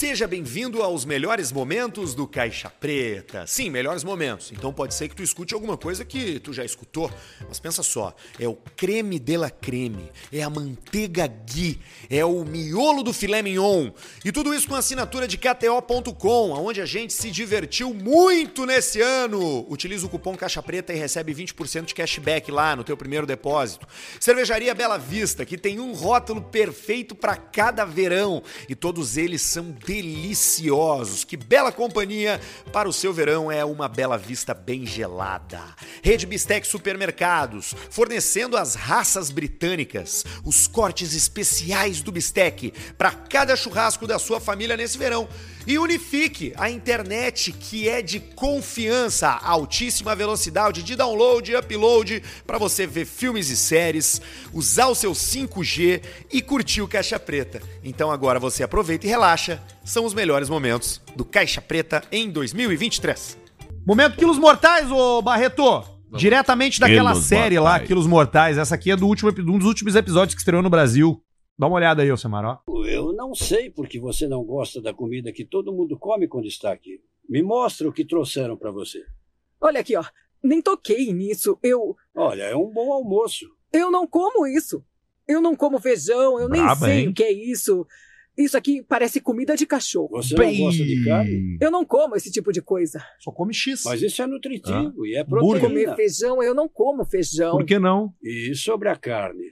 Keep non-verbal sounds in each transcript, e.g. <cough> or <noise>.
Seja bem-vindo aos melhores momentos do Caixa Preta. Sim, melhores momentos. Então pode ser que tu escute alguma coisa que tu já escutou. Mas pensa só, é o creme de la creme, é a manteiga ghee, é o miolo do filé mignon. E tudo isso com assinatura de KTO.com, onde a gente se divertiu muito nesse ano. Utiliza o cupom Caixa Preta e recebe 20% de cashback lá no teu primeiro depósito. Cervejaria Bela Vista, que tem um rótulo perfeito para cada verão e todos eles são deliciosos. Que bela companhia para o seu verão é uma Bela Vista bem gelada. Rede Bistec Supermercados, fornecendo as raças britânicas, os cortes especiais do bistec para cada churrasco da sua família nesse verão. E Unifique, a internet que é de confiança, altíssima velocidade de download e upload para você ver filmes e séries, usar o seu 5G e curtir o Caixa Preta. Então agora você aproveita e relaxa, são os melhores momentos do Caixa Preta em 2023. Momento Quilos Mortais, ô Barreto. Diretamente daquela Quilos série lá, Mortais. Quilos Mortais. Essa aqui é do último, um dos últimos episódios que estreou no Brasil. Dá uma olhada aí, ô Samar, ó. Eu não sei porque você não gosta da comida que todo mundo come quando está aqui. Me mostra o que trouxeram para você. Olha aqui, ó. Nem toquei nisso. Eu. Olha, é um bom almoço. Eu não como isso. Eu não como feijão, eu nem Braba, sei hein? o que é isso. Isso aqui parece comida de cachorro. Você não gosta de carne? Eu não como esse tipo de coisa. Só come X. Mas isso é nutritivo e é. Comer proteína. feijão, eu não como feijão. Por que não? E sobre a carne?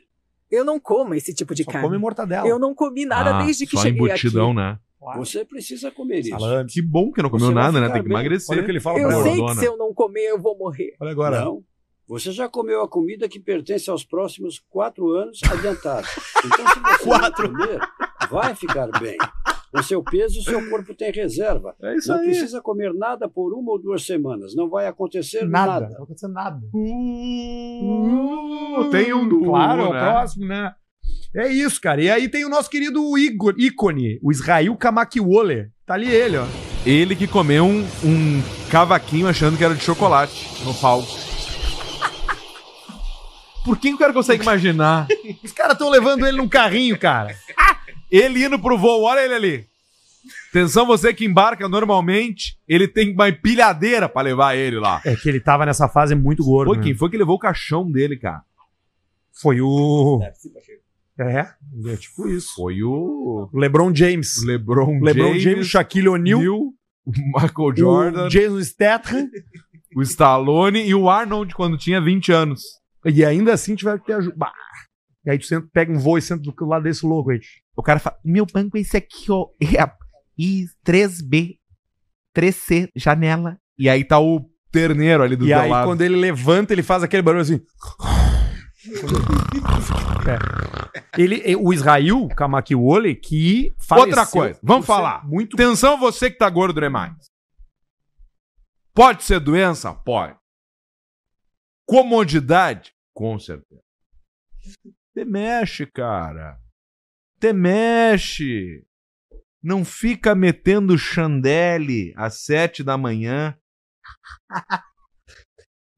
Eu não como esse tipo de Só carne. come mortadela. Eu não comi nada Ah, desde que só cheguei embutidão, aqui. né? Você precisa comer isso. Salame. Que bom que não comeu nada, né? Tem que bem. emagrecer. Olha o que ele fala Eu pra ela. sei que Dona. se eu não comer, eu vou morrer. Olha agora. Não. Você já comeu a comida que pertence aos próximos quatro anos adiantado. Então, se <laughs> você Quatro. não comer, vai ficar bem. O seu peso, o seu corpo tem reserva. É isso não aí. precisa comer nada por uma ou duas semanas. Não vai acontecer Nada. nada. Não vai acontecer nada. Uh, tem um do Claro, é o né? próximo, né? É isso, cara. E aí tem o nosso querido Igor, ícone, o Israel Kamakiwole. Tá ali ele, ó. Ele que comeu um, um cavaquinho achando que era de chocolate no palco. Por que o cara consegue imaginar? <laughs> Os caras estão levando ele num carrinho, cara. Ele indo pro voo, olha ele ali. Atenção, você que embarca normalmente, ele tem uma empilhadeira pra levar ele lá. É que ele tava nessa fase muito gordo. Foi né? quem foi que levou o caixão dele, cara? Foi o. É, é tipo isso. Foi o LeBron James. LeBron, LeBron James, James, Shaquille O'Neal, o Michael Jordan, o Jason Statham. o Stallone e o Arnold quando tinha 20 anos. E ainda assim tiveram que ter ajuda. E aí tu senta, pega um voo e senta do lado desse louco aí. O cara fala: Meu banco é esse aqui, ó. <laughs> É a I3B, 3C, janela. E aí tá o terneiro ali do E aí lado. quando ele levanta, ele faz aquele barulho assim. <laughs> É. Ele, o Israel Kamakiwole, que faleceu Outra coisa, vamos ser falar. Muito Atenção, você que tá gordo demais. Pode ser doença? Pode. Comodidade? Com certeza. Te mexe, cara. Te mexe. Não fica metendo chandelle às sete da manhã.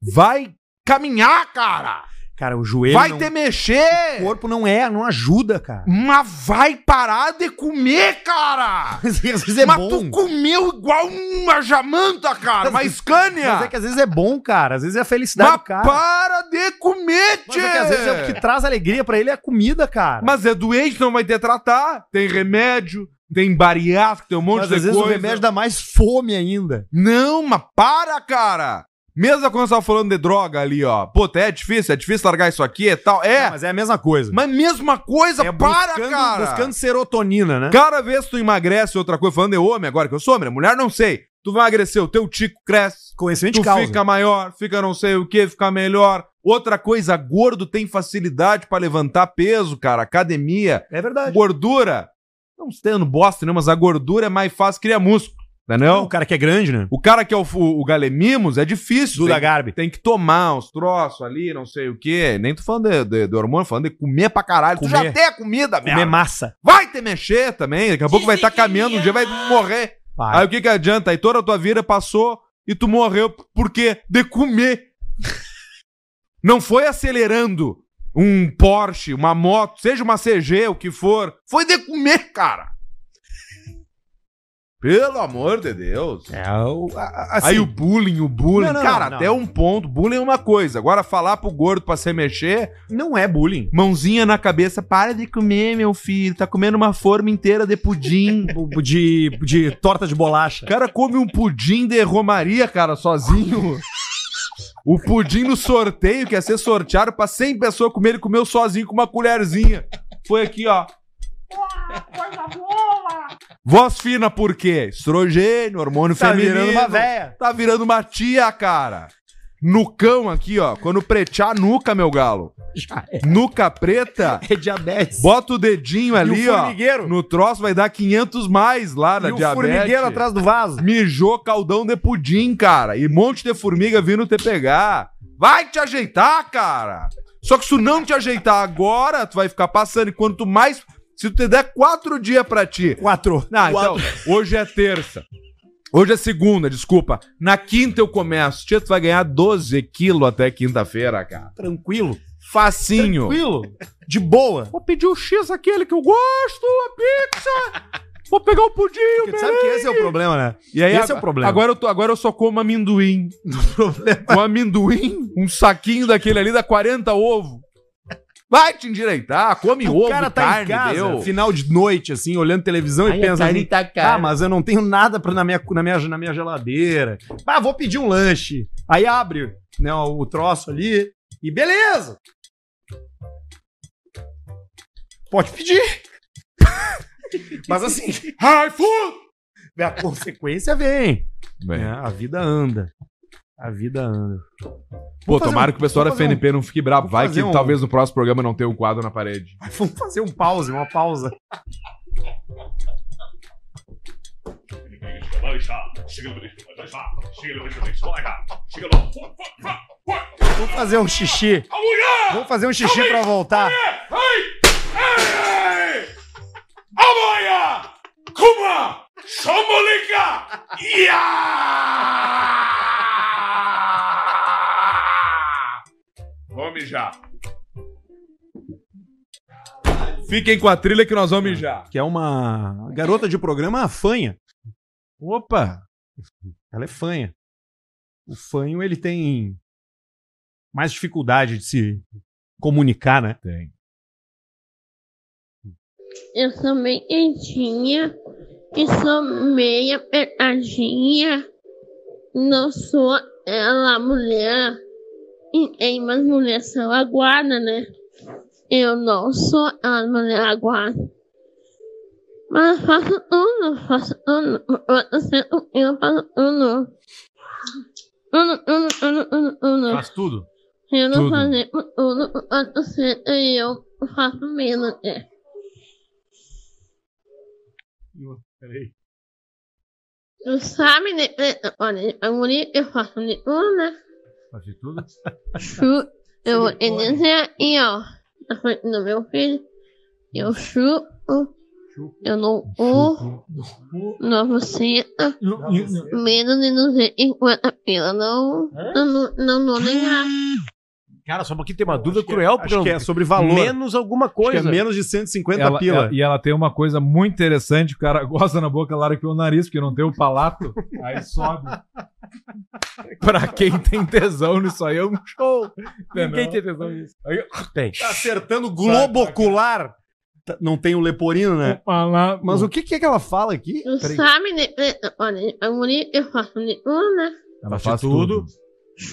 Vai caminhar, cara. Cara, o joelho. vai não- te mexer. O corpo não é, não ajuda, cara. Mas vai parar de comer, cara. <laughs> Às vezes é Mas bom. tu comeu igual uma jamanta, cara. Uma Scania. Mas é que às vezes é bom, cara. Às vezes é a felicidade Mas do cara. para de comer, Mas é que às vezes é o que traz alegria pra ele é a comida, cara. Mas é doente, não vai ter tratar. Tem remédio, tem bariátrico, tem um monte Mas de às vezes coisa. o remédio dá mais fome ainda. Não, mas para, cara. Mesmo quando você tava falando de droga ali, ó. Pô, é difícil, é difícil largar isso aqui e tal. É, Mas é a mesma coisa. mas mesma coisa, é para, buscando, cara. buscando serotonina, né? Cada vez que tu emagrece outra coisa, falando de homem agora, que eu sou homem, né? mulher não sei. Tu vai emagrecer, o teu tico cresce, Conhecimento tu causa. fica maior, fica não sei o que, fica melhor. Outra coisa, gordo tem facilidade pra levantar peso, cara. Academia, É verdade. gordura. Não tendo bosta nenhuma, mas a gordura é mais fácil criar músculo, entendeu? o cara que é grande, né? O cara que é o, o, o galemimos é difícil. Duda tem, Garbi. tem que tomar uns troços ali, não sei o que. Nem tô falando de, de, de hormônio, falando de comer pra caralho. Tu Comer. já tem a comida, Comer merda. massa. Vai te mexer também. Daqui a pouco vai estar caminhando, um dia vai morrer. Vai. Aí o que que adianta? Aí toda a tua vida passou e tu morreu por quê? De comer. <laughs> Não foi acelerando um Porsche, uma moto, seja uma CG, o que for. Foi de comer, cara. Pelo amor de Deus. É, o, a- assim, Aí o bullying, o bullying. Não, não, cara, não, até não. um ponto. Bullying é uma coisa. Agora, falar pro gordo pra se mexer, não é bullying. mãozinha na cabeça, para de comer, meu filho. Tá comendo uma forma inteira de pudim. <laughs> De, de torta de bolacha. O cara come um pudim de romaria, cara, sozinho. O pudim no sorteio, que ia ser sorteado pra 100 pessoas comer, ele comeu sozinho com uma colherzinha. Foi aqui, ó. Voz fina por quê? Estrogênio, hormônio Tá feminino. virando uma véia. Tá virando uma tia, cara. Nucão aqui, ó. Quando pretear a nuca, meu galo. Já é. Nuca preta, <laughs> É diabetes. bota o dedinho ali, e o ó. No troço vai dar 500 mais lá na e o diabetes. formigueiro atrás do vaso. Mijou caldão de pudim, cara. E monte de formiga vindo te pegar. Vai te ajeitar, cara. Só que se tu não te ajeitar agora, tu vai ficar passando. E quanto mais. Se tu te der quatro dias pra ti. Quatro. Não, então, hoje é terça. Hoje é segunda, desculpa. Na quinta eu começo. Tia, tu vai ganhar 12 quilos até quinta-feira, cara. Tranquilo. Facinho. Tranquilo. De boa. Vou pedir o X aquele que eu gosto, a pizza. Vou pegar o pudim, o Porque sabe que esse é o problema, né? E aí, Esse é o problema. Agora eu, tô, agora eu só como amendoim. <laughs> Com amendoim, um saquinho daquele ali dá 40 ovos. Vai te endireitar, come o ovo, cara tá carne, em casa, deu. final de noite, assim, olhando televisão e pensa assim, tá ah, mas eu não tenho nada pra, na, minha, na, minha, na minha geladeira. Ah, vou pedir um lanche. Aí abre né, o troço ali e beleza. Pode pedir. <laughs> mas assim, <laughs> Ai, food! a consequência vem. Bem, né? A vida anda. A vida anda. Pô, tomara um- que o pessoal da FNP não fique bravo. Vai que um- talvez no próximo programa não tenha um quadro na parede. <laughs> Vamos fazer um pause, uma pausa. Vamos fazer um xixi. Vamos fazer um xixi pra voltar. Amanhã! Kuma! Somolica! Vamos mijar. Fiquem com a trilha que nós vamos mijar. Que é uma garota de programa fanha. Opa! Ela é fanha. O fanho, ele tem mais dificuldade de se comunicar, né? Tem. Eu sou bem quentinha e sou meia apertadinha. Não sou ela mulher. E tem umas mulheres são aguarda, né? Eu não sou a mulher aguarda. Mas eu faço tudo, faço tudo. Você, eu faço tudo. Tudo, tudo, tudo, tudo, tudo. Faz tudo. Eu não tudo. fazer tudo, você e eu faço menos, né? Peraí. Tu sabe, né? Olha, a mulher eu faço de tudo, né? Faz de tudo? Eu vou dizer aí, ó. Na frente do meu filho. Eu chupo. Eu não urro. Não você. Menos de 250 pila. Não. Não, não, não dou nem graça. Cara, só um pouquinho tem uma dúvida cruel, porque Acho que é sobre valor. menos alguma Acho que coisa. é menos de 150 Ela- pila. ela- e ela tem uma coisa muito interessante: o cara <laughs> gosta na boca, que o nariz, porque não tem o palato, <laughs> aí sobe. pra quem tem tesão nisso aí é um show. Ninguém tem tesão nisso. Aí, Tem. Tá acertando globo ocular. Tá- Não tem o leporino, né? Mas o que, que é que ela fala aqui? Peraí. sabe, né? Olha, a mulher eu faço de tudo, né? Ela faz tudo.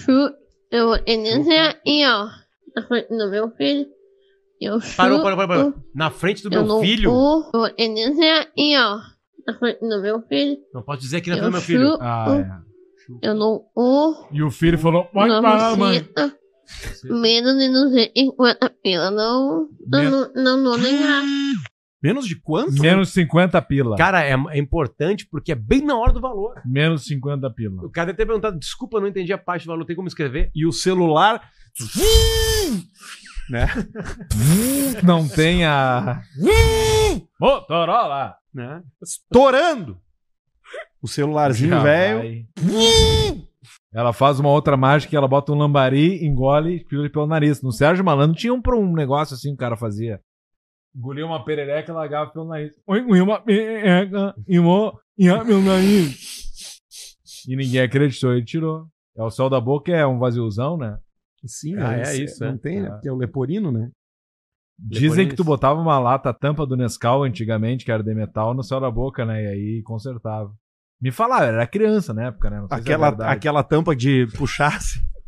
tudo. Eu vou te dizer aí, ó. Na frente do meu filho. Eu. Parou, parou, parou, parou. Na frente do Eu meu não filho. Eu dizer aí, ó. Na frente do meu filho. Não posso dizer aqui na frente do meu filho. Ah, é. Eu não. E o filho falou: pode não parar, mãe. Menos de 250 pila. Não. Não, não, não graça. Menos de quanto? Menos 50 pila. Cara, é, é importante porque é bem na hora do valor. Menos 50 pila. O cara ter perguntado, desculpa, não entendi a parte do valor, tem como escrever? E o celular. Não tem a. Motorola! né? Estourando. O celularzinho velho. Ela faz uma outra mágica que ela bota um lambari, engole e pula pelo nariz. No Sérgio Malandro tinha um, um negócio assim que o cara fazia. Engoliu uma perereca e largava pelo nariz. Oi, engoliu uma perereca e meu nariz. E ninguém acreditou, ele tirou. É o céu da boca, é um vaziozão, né? Sim, Ah, é esse- isso, Não é. tem, né? Ah. Porque é o leporino, né? Dizem Leporino que tu isso. botava uma lata, a tampa do Nescau antigamente, que era de metal, no céu da boca, né? E aí consertava. Me falaram, era criança na época, né? Se é Aquela, aquela tampa de puxar,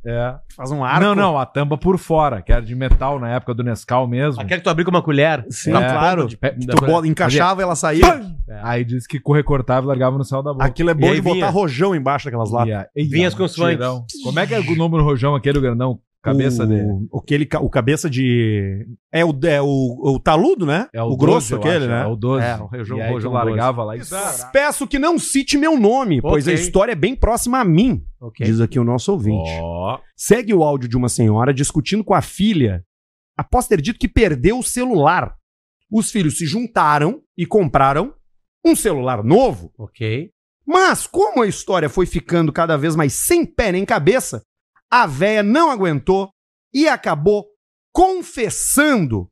É. faz um arco. Não, não, a tampa por fora, que era de metal na época do Nescau mesmo. Aquela que tu abriu com uma colher. Sim, É. claro. De Tu bota- encaixava, ela saía. Aí disse que recortava e largava no céu da boca. Aquilo é E bom aí de botar vinha- rojão embaixo daquelas latas. E aí- Vinha as um consoantes. Como é que é o nome do rojão aquele, grandão? Cabeça o, de... o, aquele, ca- o cabeça de. É o, é o, o taludo, né? É o, 12, grosso aquele, acho, né? É o 12. É, o e aí tu rojão largava lá e... Peço que não cite meu nome, pois a história é bem próxima a mim, Ok. diz aqui o nosso ouvinte. Ó. Segue o áudio de uma senhora discutindo com a filha após ter dito que perdeu o celular. Os filhos se juntaram e compraram um celular novo. Ok. Mas, como a história foi ficando cada vez mais sem pé nem cabeça, a véia não aguentou e acabou confessando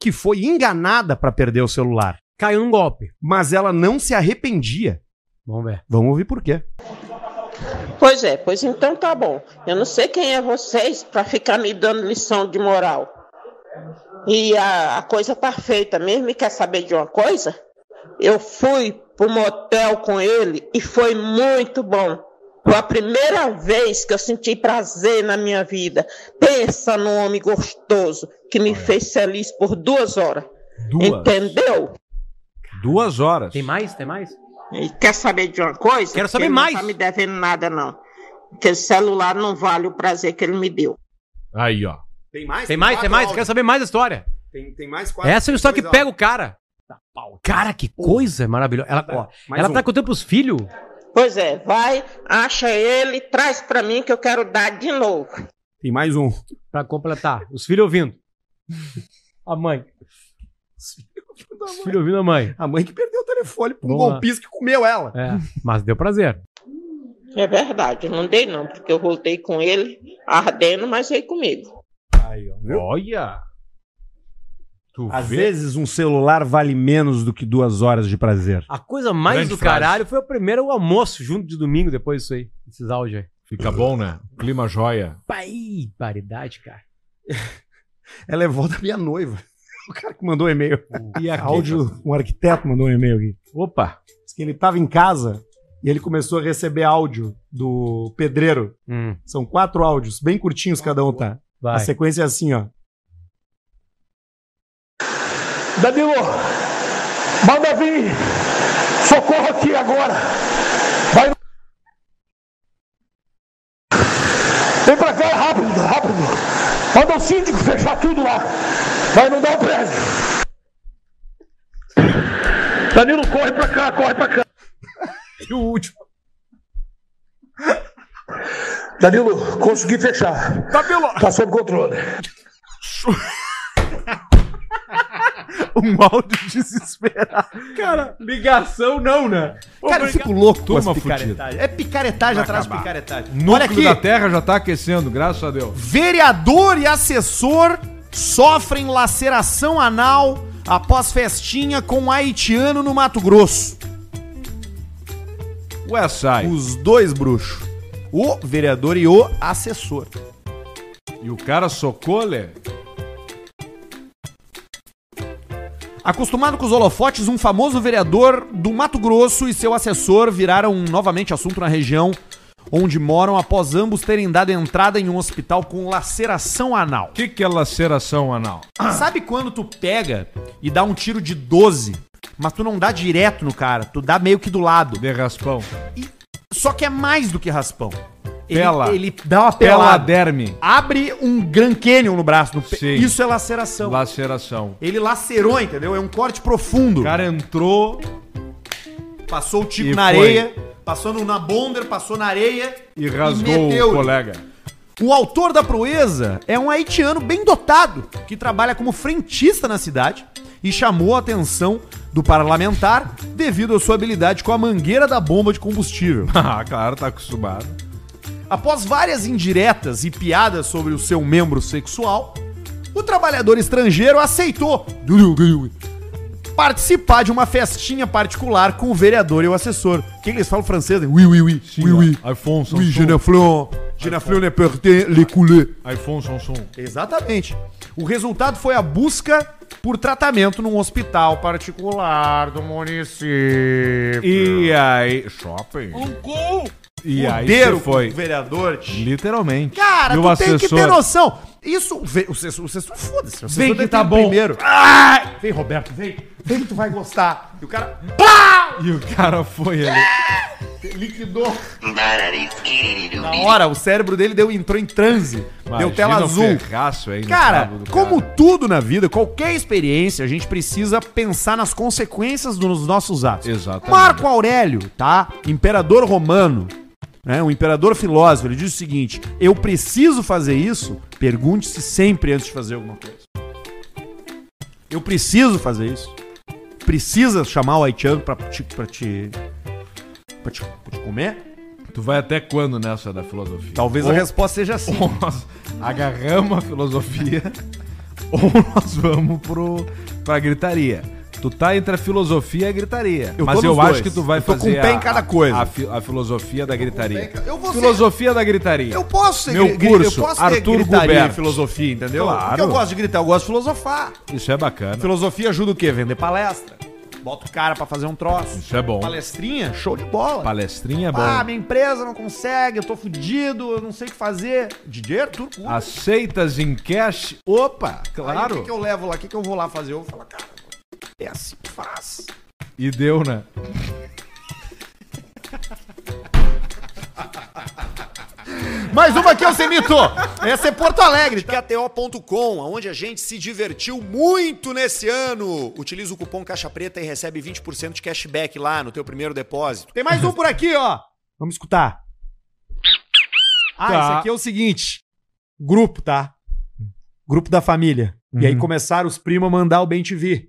que foi enganada para perder o celular. Caiu num golpe. Mas ela não se arrependia. Vamos ver. Vamos ouvir por quê. Pois é, pois então tá bom. Eu não sei quem é vocês para ficar me dando lição de moral. E a, a coisa tá feita mesmo. E quer saber de uma coisa? Eu fui pro motel com ele e foi muito bom. Foi a primeira vez que eu senti prazer na minha vida. Pensa num homem gostoso que me fez feliz por duas horas. Duas. Entendeu? Duas horas. Tem mais? Tem mais? E quer saber de uma coisa? Quero saber ele mais. Não tá me devendo nada, não. Porque o celular não vale o prazer que ele me deu. Aí, ó. Tem mais? Tem mais? Tem mais? Quero saber mais da história. Tem, tem mais Essa é a história que pega o cara. Cara, que coisa maravilhosa. Ela, ó, mais ela um. tá contando pros filhos. Pois é, vai, acha ele, traz pra mim que eu quero dar de novo. Tem mais um. Pra completar. Os filhos ouvindo. A mãe. Os filhos ouvindo a mãe. A mãe que perdeu o telefone pra um golpista que comeu ela. É, mas deu prazer. É verdade, eu não dei não, porque eu voltei com ele ardendo, mas veio comigo. Aí, ó? Olha. Tu Às vê? vezes um celular vale menos do que duas horas de prazer. A coisa mais Grande do frase. caralho foi o primeiro almoço junto de domingo depois disso aí. Esses áudios aí. Fica bom, né? Clima joia. Pai, paridade, cara. <laughs> Ela é vó da minha noiva. <laughs> O cara que mandou um e-mail. E aqui? <laughs> Áudio, um arquiteto mandou um e-mail aqui. Opa. Diz que ele tava em casa e ele começou a receber áudio do pedreiro. Hum, São quatro áudios, bem curtinhos cada um, tá? A vai. sequência é assim, ó. Danilo, manda vir socorro aqui agora. Vai. Vem pra cá, rápido, rápido. Manda o síndico fechar tudo lá. Vai inundar o prédio. Danilo, corre pra cá, corre pra cá. E o último. Danilo, consegui fechar. Tá sob controle. Um áudio desesperado. Cara, Ligação não, né? cara, eu fico louco com as picaretagens. É picaretagem Vai atrás de picaretagem. Núcleo Olha aqui. da Terra já tá aquecendo, graças a Deus. Vereador e assessor sofrem laceração anal após festinha com um haitiano no Mato Grosso. Ué, sai. Os dois bruxos. O vereador e o assessor. E o cara socou, Lê? Acostumado com os holofotes, um famoso vereador do Mato Grosso e seu assessor viraram novamente assunto na região onde moram após ambos terem dado entrada em um hospital com laceração anal. O que, que é laceração anal? <coughs> Sabe quando tu pega e dá um tiro de 12, mas tu não dá direto no cara, tu dá meio que do lado. De raspão. Só que é mais do que raspão. Ele, Pela. ele dá uma pelada. Peladerme. Abre um Grand Canyon no braço. no pe- Sim. Isso é laceração. Laceração. Ele lacerou, entendeu? É um corte profundo. O cara entrou Passou o tico E na foi. areia, passou no, na bonder, passou na areia e rasgou meteu. o colega. O autor da proeza é um haitiano bem dotado, que trabalha como frentista na cidade e chamou a atenção do parlamentar devido à sua habilidade com a mangueira da bomba de combustível. <laughs> Ah, claro, tá acostumado. Após várias indiretas e piadas sobre o seu membro sexual, o trabalhador estrangeiro aceitou participar de uma festinha particular com o vereador e o assessor. O que, eles falam francês? Oui, oui, oui. oui, oui. Oui, je ne flon. Je ne flon ne porter les couleurs. Alfonso Sanson. Exatamente. O resultado foi a busca por tratamento num hospital particular do município. E aí. Shopping? E aí Fuderam você foi. com o vereador. Literalmente. Cara, E o tu tem que ter assessor? noção. Isso, vem, o assessor, o assessor foda-se. O assessor Vem que tá bom. Primeiro. Ai! Vem, Roberto, vem. Vem que tu vai gostar. E o cara E o cara foi ali. liquidou. Na hora, o cérebro dele deu, entrou em transe. deu tela Imagina azul. ferraço aí no Cara, como cara. tudo na vida, qualquer experiência, a gente precisa pensar nas consequências dos nossos atos. Exatamente. Marco Aurélio, tá? Imperador romano, né? Um imperador filósofo, ele diz o seguinte: eu preciso fazer isso? Pergunte-se sempre antes de fazer alguma coisa. Eu preciso fazer isso? Precisa chamar o Aichan pra te, pra te, pra te, pra te comer? Tu vai até quando nessa da filosofia? Talvez a Ou- resposta seja assim. Ou nós agarramos a filosofia, <laughs> ou nós vamos pro, pra gritaria. Tu tá entre a filosofia e a gritaria. Eu mas eu acho dois. que tu vai Eu tô fazer com pé a- em cada a- coisa. A, fi- a filosofia da gritaria. Eu vou ser- Filosofia da gritaria. Eu posso ser Meu curso, eu posso Arthur em filosofia, entendeu? Claro. Porque eu gosto de gritar, eu gosto de filosofar. Isso é bacana. Filosofia ajuda o quê? Vender palestra. Bota o cara pra fazer um troço. Isso é bom. Palestrinha, show de bola. Palestrinha é bom. Ah, minha empresa não consegue, eu tô fudido, eu não sei o que fazer. DJ Arthur Cuba. Aceitas em cash? Opa, Aí, claro. O que, que eu levo lá? O que, que eu vou lá fazer? Eu vou falar, cara, é assim que faz. E deu, né? Mais uma aqui, Alcemito. Essa é Porto Alegre. KTO.com, onde a gente se divertiu muito nesse ano. Utiliza o cupom Caixa Preta e recebe 20% de cashback lá no teu primeiro depósito. Tem mais um por aqui, ó. Vamos escutar. Ah, Tá. esse aqui é o seguinte. Grupo, tá? Grupo da família. E aí começaram os primos a mandar o Bem TV.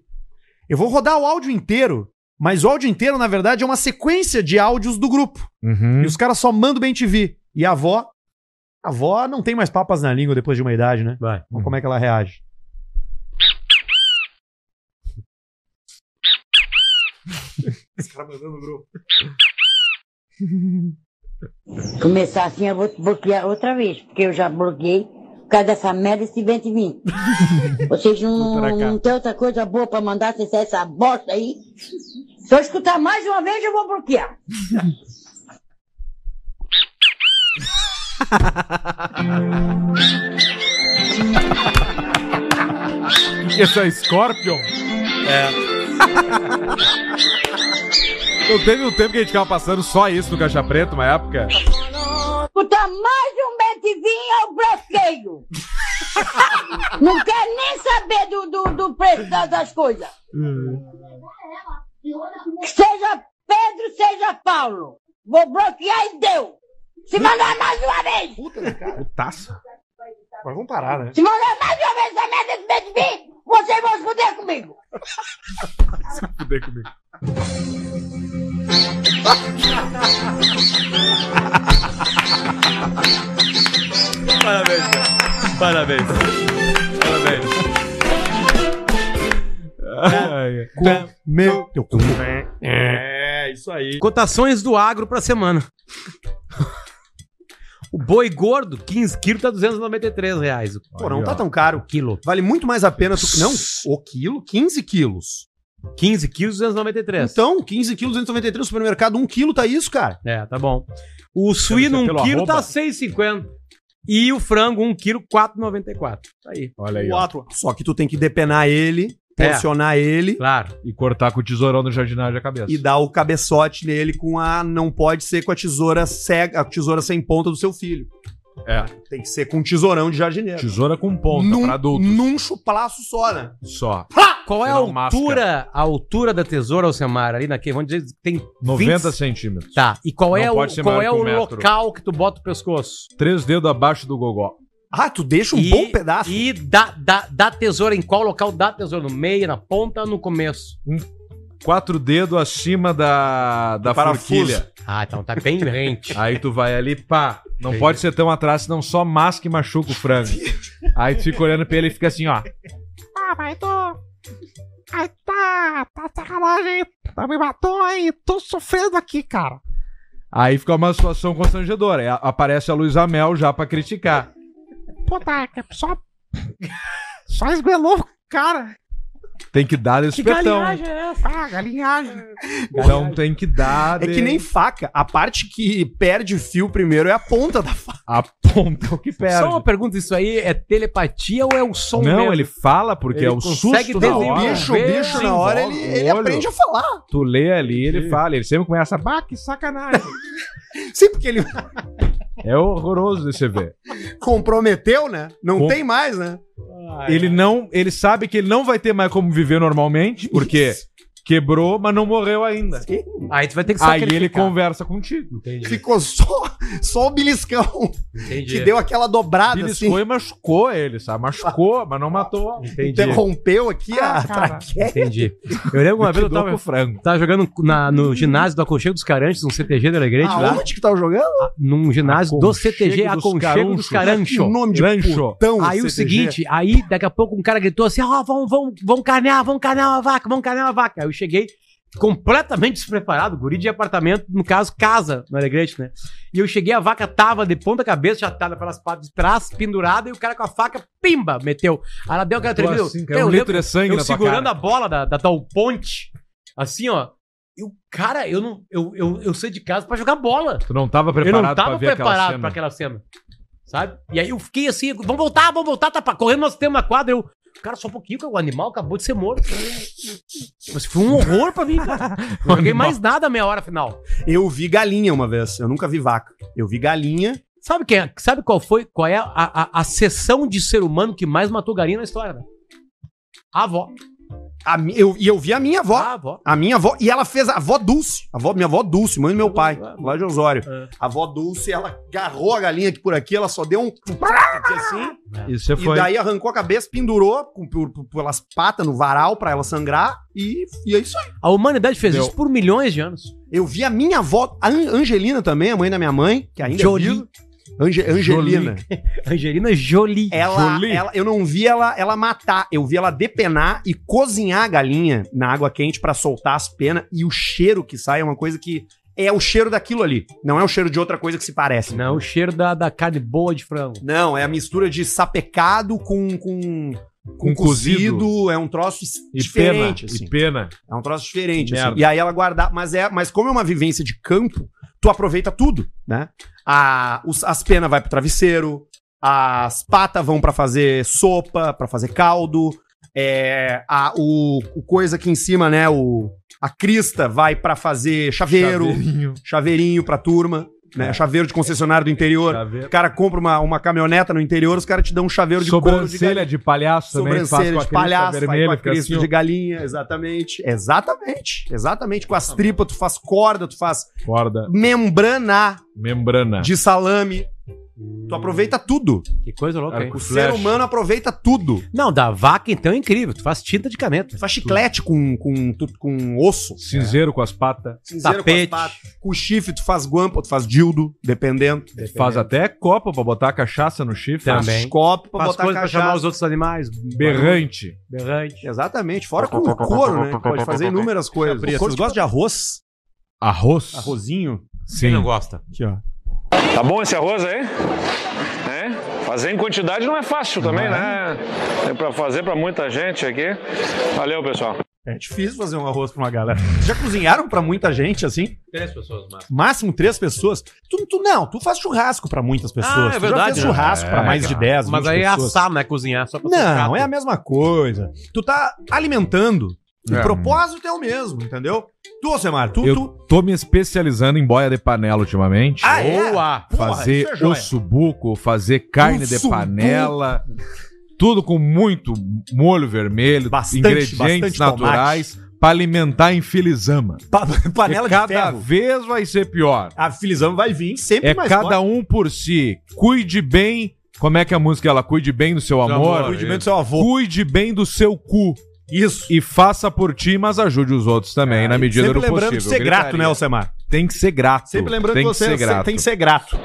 Eu vou rodar o áudio inteiro, mas o áudio inteiro, na verdade, é uma sequência de áudios do grupo. Uhum. E os caras só mandam bem TV. E a avó. A avó não tem mais papas na língua depois de uma idade, né? Vai. Mas como é que ela reage? <laughs> Esse cara mandando no grupo. Começar assim, eu vou bloquear outra vez, porque eu já bloqueei causa dessa merda esse 2020. Vocês não, Vou pra cá. não tem outra coisa boa pra mandar sem ser essa bosta aí? Se eu escutar mais uma vez, eu vou bloquear. que essa é Scorpion? É. <laughs> Não teve um tempo que a gente ficava passando só isso no Caixa Preta, uma época? Escutar mais um bentivinho, eu bloqueio. <laughs> não quer nem saber do, do, do preço das, coisas. Seja Pedro, seja Paulo. Vou bloquear e deu. Se mandar mais uma vez. Putaça. Mas vamos parar, né? Se mandar mais uma vez essa merda desse BTV, vocês vão se fuder comigo. <laughs> Fudei comigo. Parabéns, cara. Parabéns. Parabéns. Meu teu cu. É, isso aí. Cotações do agro pra semana. O boi gordo, 15 quilos, tá 293 reais. Pô, não tá tão caro. quilo. Vale muito mais a pena tu. Não, o quilo, 15 quilos. 15 quilos, 293. Então, 15 quilos, 293 no supermercado, 1 quilo tá isso, cara. É, tá bom. O suíno, pelo 1 quilo, arroba? tá 6,50. E o frango, 1 quilo, 4,94. Tá aí. Olha aí, ó. Quatro. Só que tu tem que depenar ele, porcionar ele Claro. E cortar com o tesourão do jardinagem a cabeça. e dar o cabeçote nele com a. Não pode ser com a tesoura cega, a tesoura sem ponta do seu filho. É. Tem que ser com um tesourão de jardineiro. Tesoura com ponta num, pra adultos. Num chuplaço só, né? Só. Qual é a altura, a altura da tesoura, Alcemar, ali naquele? Vamos dizer que tem 90 20 centímetros. Tá. E qual Não é o, pode ser qual maior é que um o metro. local que tu bota o pescoço? Três dedos abaixo do gogó. Ah, tu deixa um E- bom pedaço. E da, da, da tesoura, em qual local da tesoura? No meio, na ponta, no começo? Quatro dedos acima da, da parafuso. forquilha. Ah, então tá bem rente. Aí tu vai ali, pá. Não Entendi. pode ser tão atrás, senão só masca e machuca o frango. <laughs> Aí tu fica olhando pra ele e fica assim, ó. Ah, mas tô. Ai, tá. Tá sacanagem. Tá me matou aí. Tô sofrendo aqui, cara. Aí fica uma situação constrangedora. A- aparece a Luísa Mel já pra criticar. Pô, tá. que Só. Só esbelou, cara. Tem que dar esse espetão. é essa? Ah, galinhagem. Então tem que dar. É que nem faca. A parte que perde fio primeiro é a ponta da faca. A ponta é o que perde. Só uma pergunta, isso aí é telepatia ou é o som Não, mesmo? ele fala porque Ele é o consegue susto da desenvolver hora. bicho, o bicho na hora ele, Desenvolve ele olho. aprende a falar. Tu lê ali, ele fala. Ele sempre começa. Bah, que sacanagem. <laughs> Sim, porque ele é horroroso de você ver. comprometeu, né? Não Com- tem mais, né? Ele não. Ele sabe que ele não vai ter mais como viver normalmente, porque quebrou, mas não morreu ainda. Aí tu vai ter que Aí ele conversa contigo. Entendi. Ficou só, só o beliscão. Entendi. Que deu aquela dobrada Beliscou assim. e machucou ele, sabe? Machucou, mas não matou. Entendi. Interrompeu aqui a Ah, cara. traqueia. Entendi. Eu lembro uma vez eu tava, frango. tava jogando na- no ginásio do Aconchego dos Caranchos, um CTG do Alegrete lá. Aonde que tava jogando? Num ginásio do Aconchego CTG dos Aconchego dos Carunchos. Caranchos. nome de Lancho. putão, Aí o CTG. seguinte, aí daqui a pouco um cara gritou assim: ó, vamos, vamos, vamos carnear, vamos carnear uma vaca, vamos carnear uma vaca. Aí eu cheguei completamente despreparado, guri de apartamento, no caso, casa, no Alegrete, né? E eu cheguei, a vaca tava de ponta cabeça, tava pelas patas de trás, pendurada, e o cara com a faca, pimba, meteu. Aí ela deu aquela tremida. assim, eu- cara, um eu lembro- sangue eu segurando a bola da, da tal ponte, assim, ó. E o cara, eu não. Eu, eu, eu saí de casa pra jogar bola. Tu não tava Eu preparado não tava pra preparado pra aquela cena. Sabe? E aí eu fiquei assim, vamos voltar, vamos voltar, tá pra- correndo, nós temos uma quadra. Eu, cara, só um pouquinho, que o animal acabou de ser morto. Mas foi um horror pra mim, cara. <laughs> Não joguei mais nada a meia hora final. Eu vi galinha uma vez. Eu nunca vi vaca. Eu vi galinha. Sabe quem é? Sabe qual foi? Qual é a, a, a sessão de ser humano que mais matou galinha na história, né? A avó. A eu, e eu vi a minha avó. A avó. A minha avó. E ela fez a avó Dulce. A avó, minha avó Dulce, mãe do meu pai. Lá de Osório. É. A avó Dulce, ela agarrou a galinha aqui por aqui. Ela só deu um. assim. E você E foi. daí arrancou a cabeça, pendurou com, por, por- pelas patas no varal pra ela sangrar. E, e é isso aí. A humanidade fez Deu. isso por milhões de anos. Eu vi a minha avó, a An- Angelina também, a mãe da minha mãe, que ainda Jolie. é viva. Ange- Angelina. <laughs> Angelina Jolie. Ela, Jolie. ela, eu não vi ela, ela matar, eu vi ela depenar e cozinhar a galinha na água quente pra soltar as penas e o cheiro que sai é uma coisa que é o cheiro daquilo ali, não é o cheiro de outra coisa que se parece. Não, o cheiro da, da carne boa de frango. Não, é a mistura de sapecado com com, com Com cozido. cozido, é um troço E diferente, pena. assim. E pena. É um troço diferente, assim. E aí ela guardar, mas é, mas como é uma vivência de campo, tu aproveita tudo, né? A, os- as penas vai pro travesseiro, as patas vão pra fazer sopa, pra fazer caldo, é, a, o, o coisa aqui em cima, né? O, a crista vai pra fazer chaveiro, Chaveirinho. chaveirinho pra turma, né? Chaveiro de concessionário do interior. Chaveiro. O cara compra uma, uma caminhoneta no interior, os caras te dão um chaveiro de Sobrancelha de palhaço também. Sobrancelha de palhaço, vai com assim, de galinha, exatamente. Exatamente. Exatamente. Com as tripas, tu faz corda, tu faz Corda. membrana Membrana. de salame. Tu aproveita tudo. Que coisa louca, hein? O ser humano aproveita tudo. Não, da vaca então é incrível. Tu faz tinta de caneta. Tu faz chiclete com, com, tu- com osso. Cinzeiro com as patas. Cinzeiro Tapete. com as patas. Com chifre, tu faz guampa, tu faz dildo, dependendo. Faz até copa pra botar cachaça no chifre. Também. Faz copo pra Faz botar coisa pra chamar cachaça. os outros animais. Berrante. Berrante. Exatamente. Fora com o couro, né? Pode fazer inúmeras coisas. Vocês gostam de arroz? Arroz. Arrozinho? Sim. gosta? Aqui, ó. Tá bom esse arroz aí? É? Fazer em quantidade não é fácil também, né? É pra fazer pra muita gente aqui. Valeu, pessoal. É difícil fazer um arroz pra uma galera. Já cozinharam pra muita gente, assim? Três pessoas, mas. Máximo três pessoas? Tu, tu não, tu faz churrasco pra muitas pessoas. Ah, é tu já verdade, fez né? churrasco É, pra mais cara. de 10, Mas 20 aí é pessoas. assar, não é cozinhar. Só pra Não, é a mesma coisa. Tu tá alimentando. O É. propósito é o mesmo, entendeu? Tu, Semar, tu, Eu tu... tô me especializando em boia de panela ultimamente. Ah, é? Boa! Fazer é joia. ossobuco, fazer carne de panela. Tudo com muito molho vermelho, Bastante, ingredientes bastante naturais pra alimentar em filizama. Pa- <laughs> panela Porque de cada vez vai ser pior. A filizama vai vir sempre É mais cada forte. um por si. Cuide bem. Como é que é a música ela cuide bem do seu amor? Cuide bem do seu avô. Cuide bem do seu cu. Isso. E faça por ti, mas ajude os outros também, na medida Sempre do lembrando possível. de ser grato, né, Alcemar? Tem que ser grato. Sempre lembrando tem que você ser grato. tem que ser grato.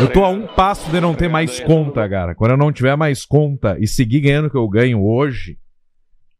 Eu tô a um passo de não ter mais conta, cara. Quando eu não tiver mais conta e seguir ganhando o que eu ganho hoje,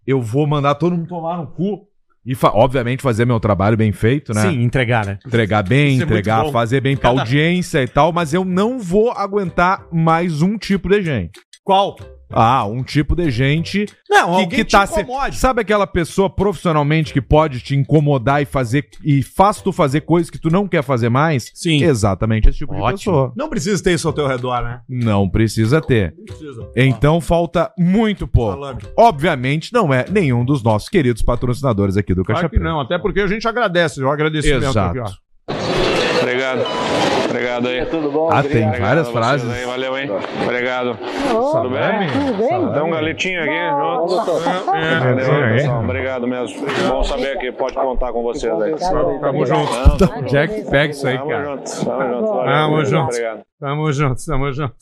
eu vou mandar todo mundo tomar no cu. E, fa- obviamente, fazer meu trabalho bem feito, né? Sim, entregar, né? Entregar bem, Isso é entregar, fazer bem pra audiência e tal, mas eu não vou aguentar mais um tipo de gente. Qual? Ah, um tipo de gente Não, que, que te tá se- incomode. Sabe aquela pessoa profissionalmente que pode te incomodar e fazer e faz tu fazer coisas que tu não quer fazer mais? Sim. Exatamente esse tipo de Ótimo. pessoa. Não precisa ter isso ao teu redor, né? Não precisa ter. Precisa. Então falta muito pouco. Falando. Obviamente não é nenhum dos nossos queridos patrocinadores aqui do Caixa Claro que Preta. não, até porque a gente agradece, o agradecimento Exato. aqui, ó. Obrigado. Obrigado aí. Tudo bom? Ah, tem várias frases. Aí, valeu, hein? Obrigado. Tudo Tudo bem? bem? Dá um galetinho aqui junto. É, Valeu, é. pessoal. Obrigado mesmo. Bom saber que pode contar com vocês aí. Tamo junto. Jack, pega isso aí, Tamo cara. junto. Tamo junto. Valeu. Tamo junto. Tamo junto, tamo junto.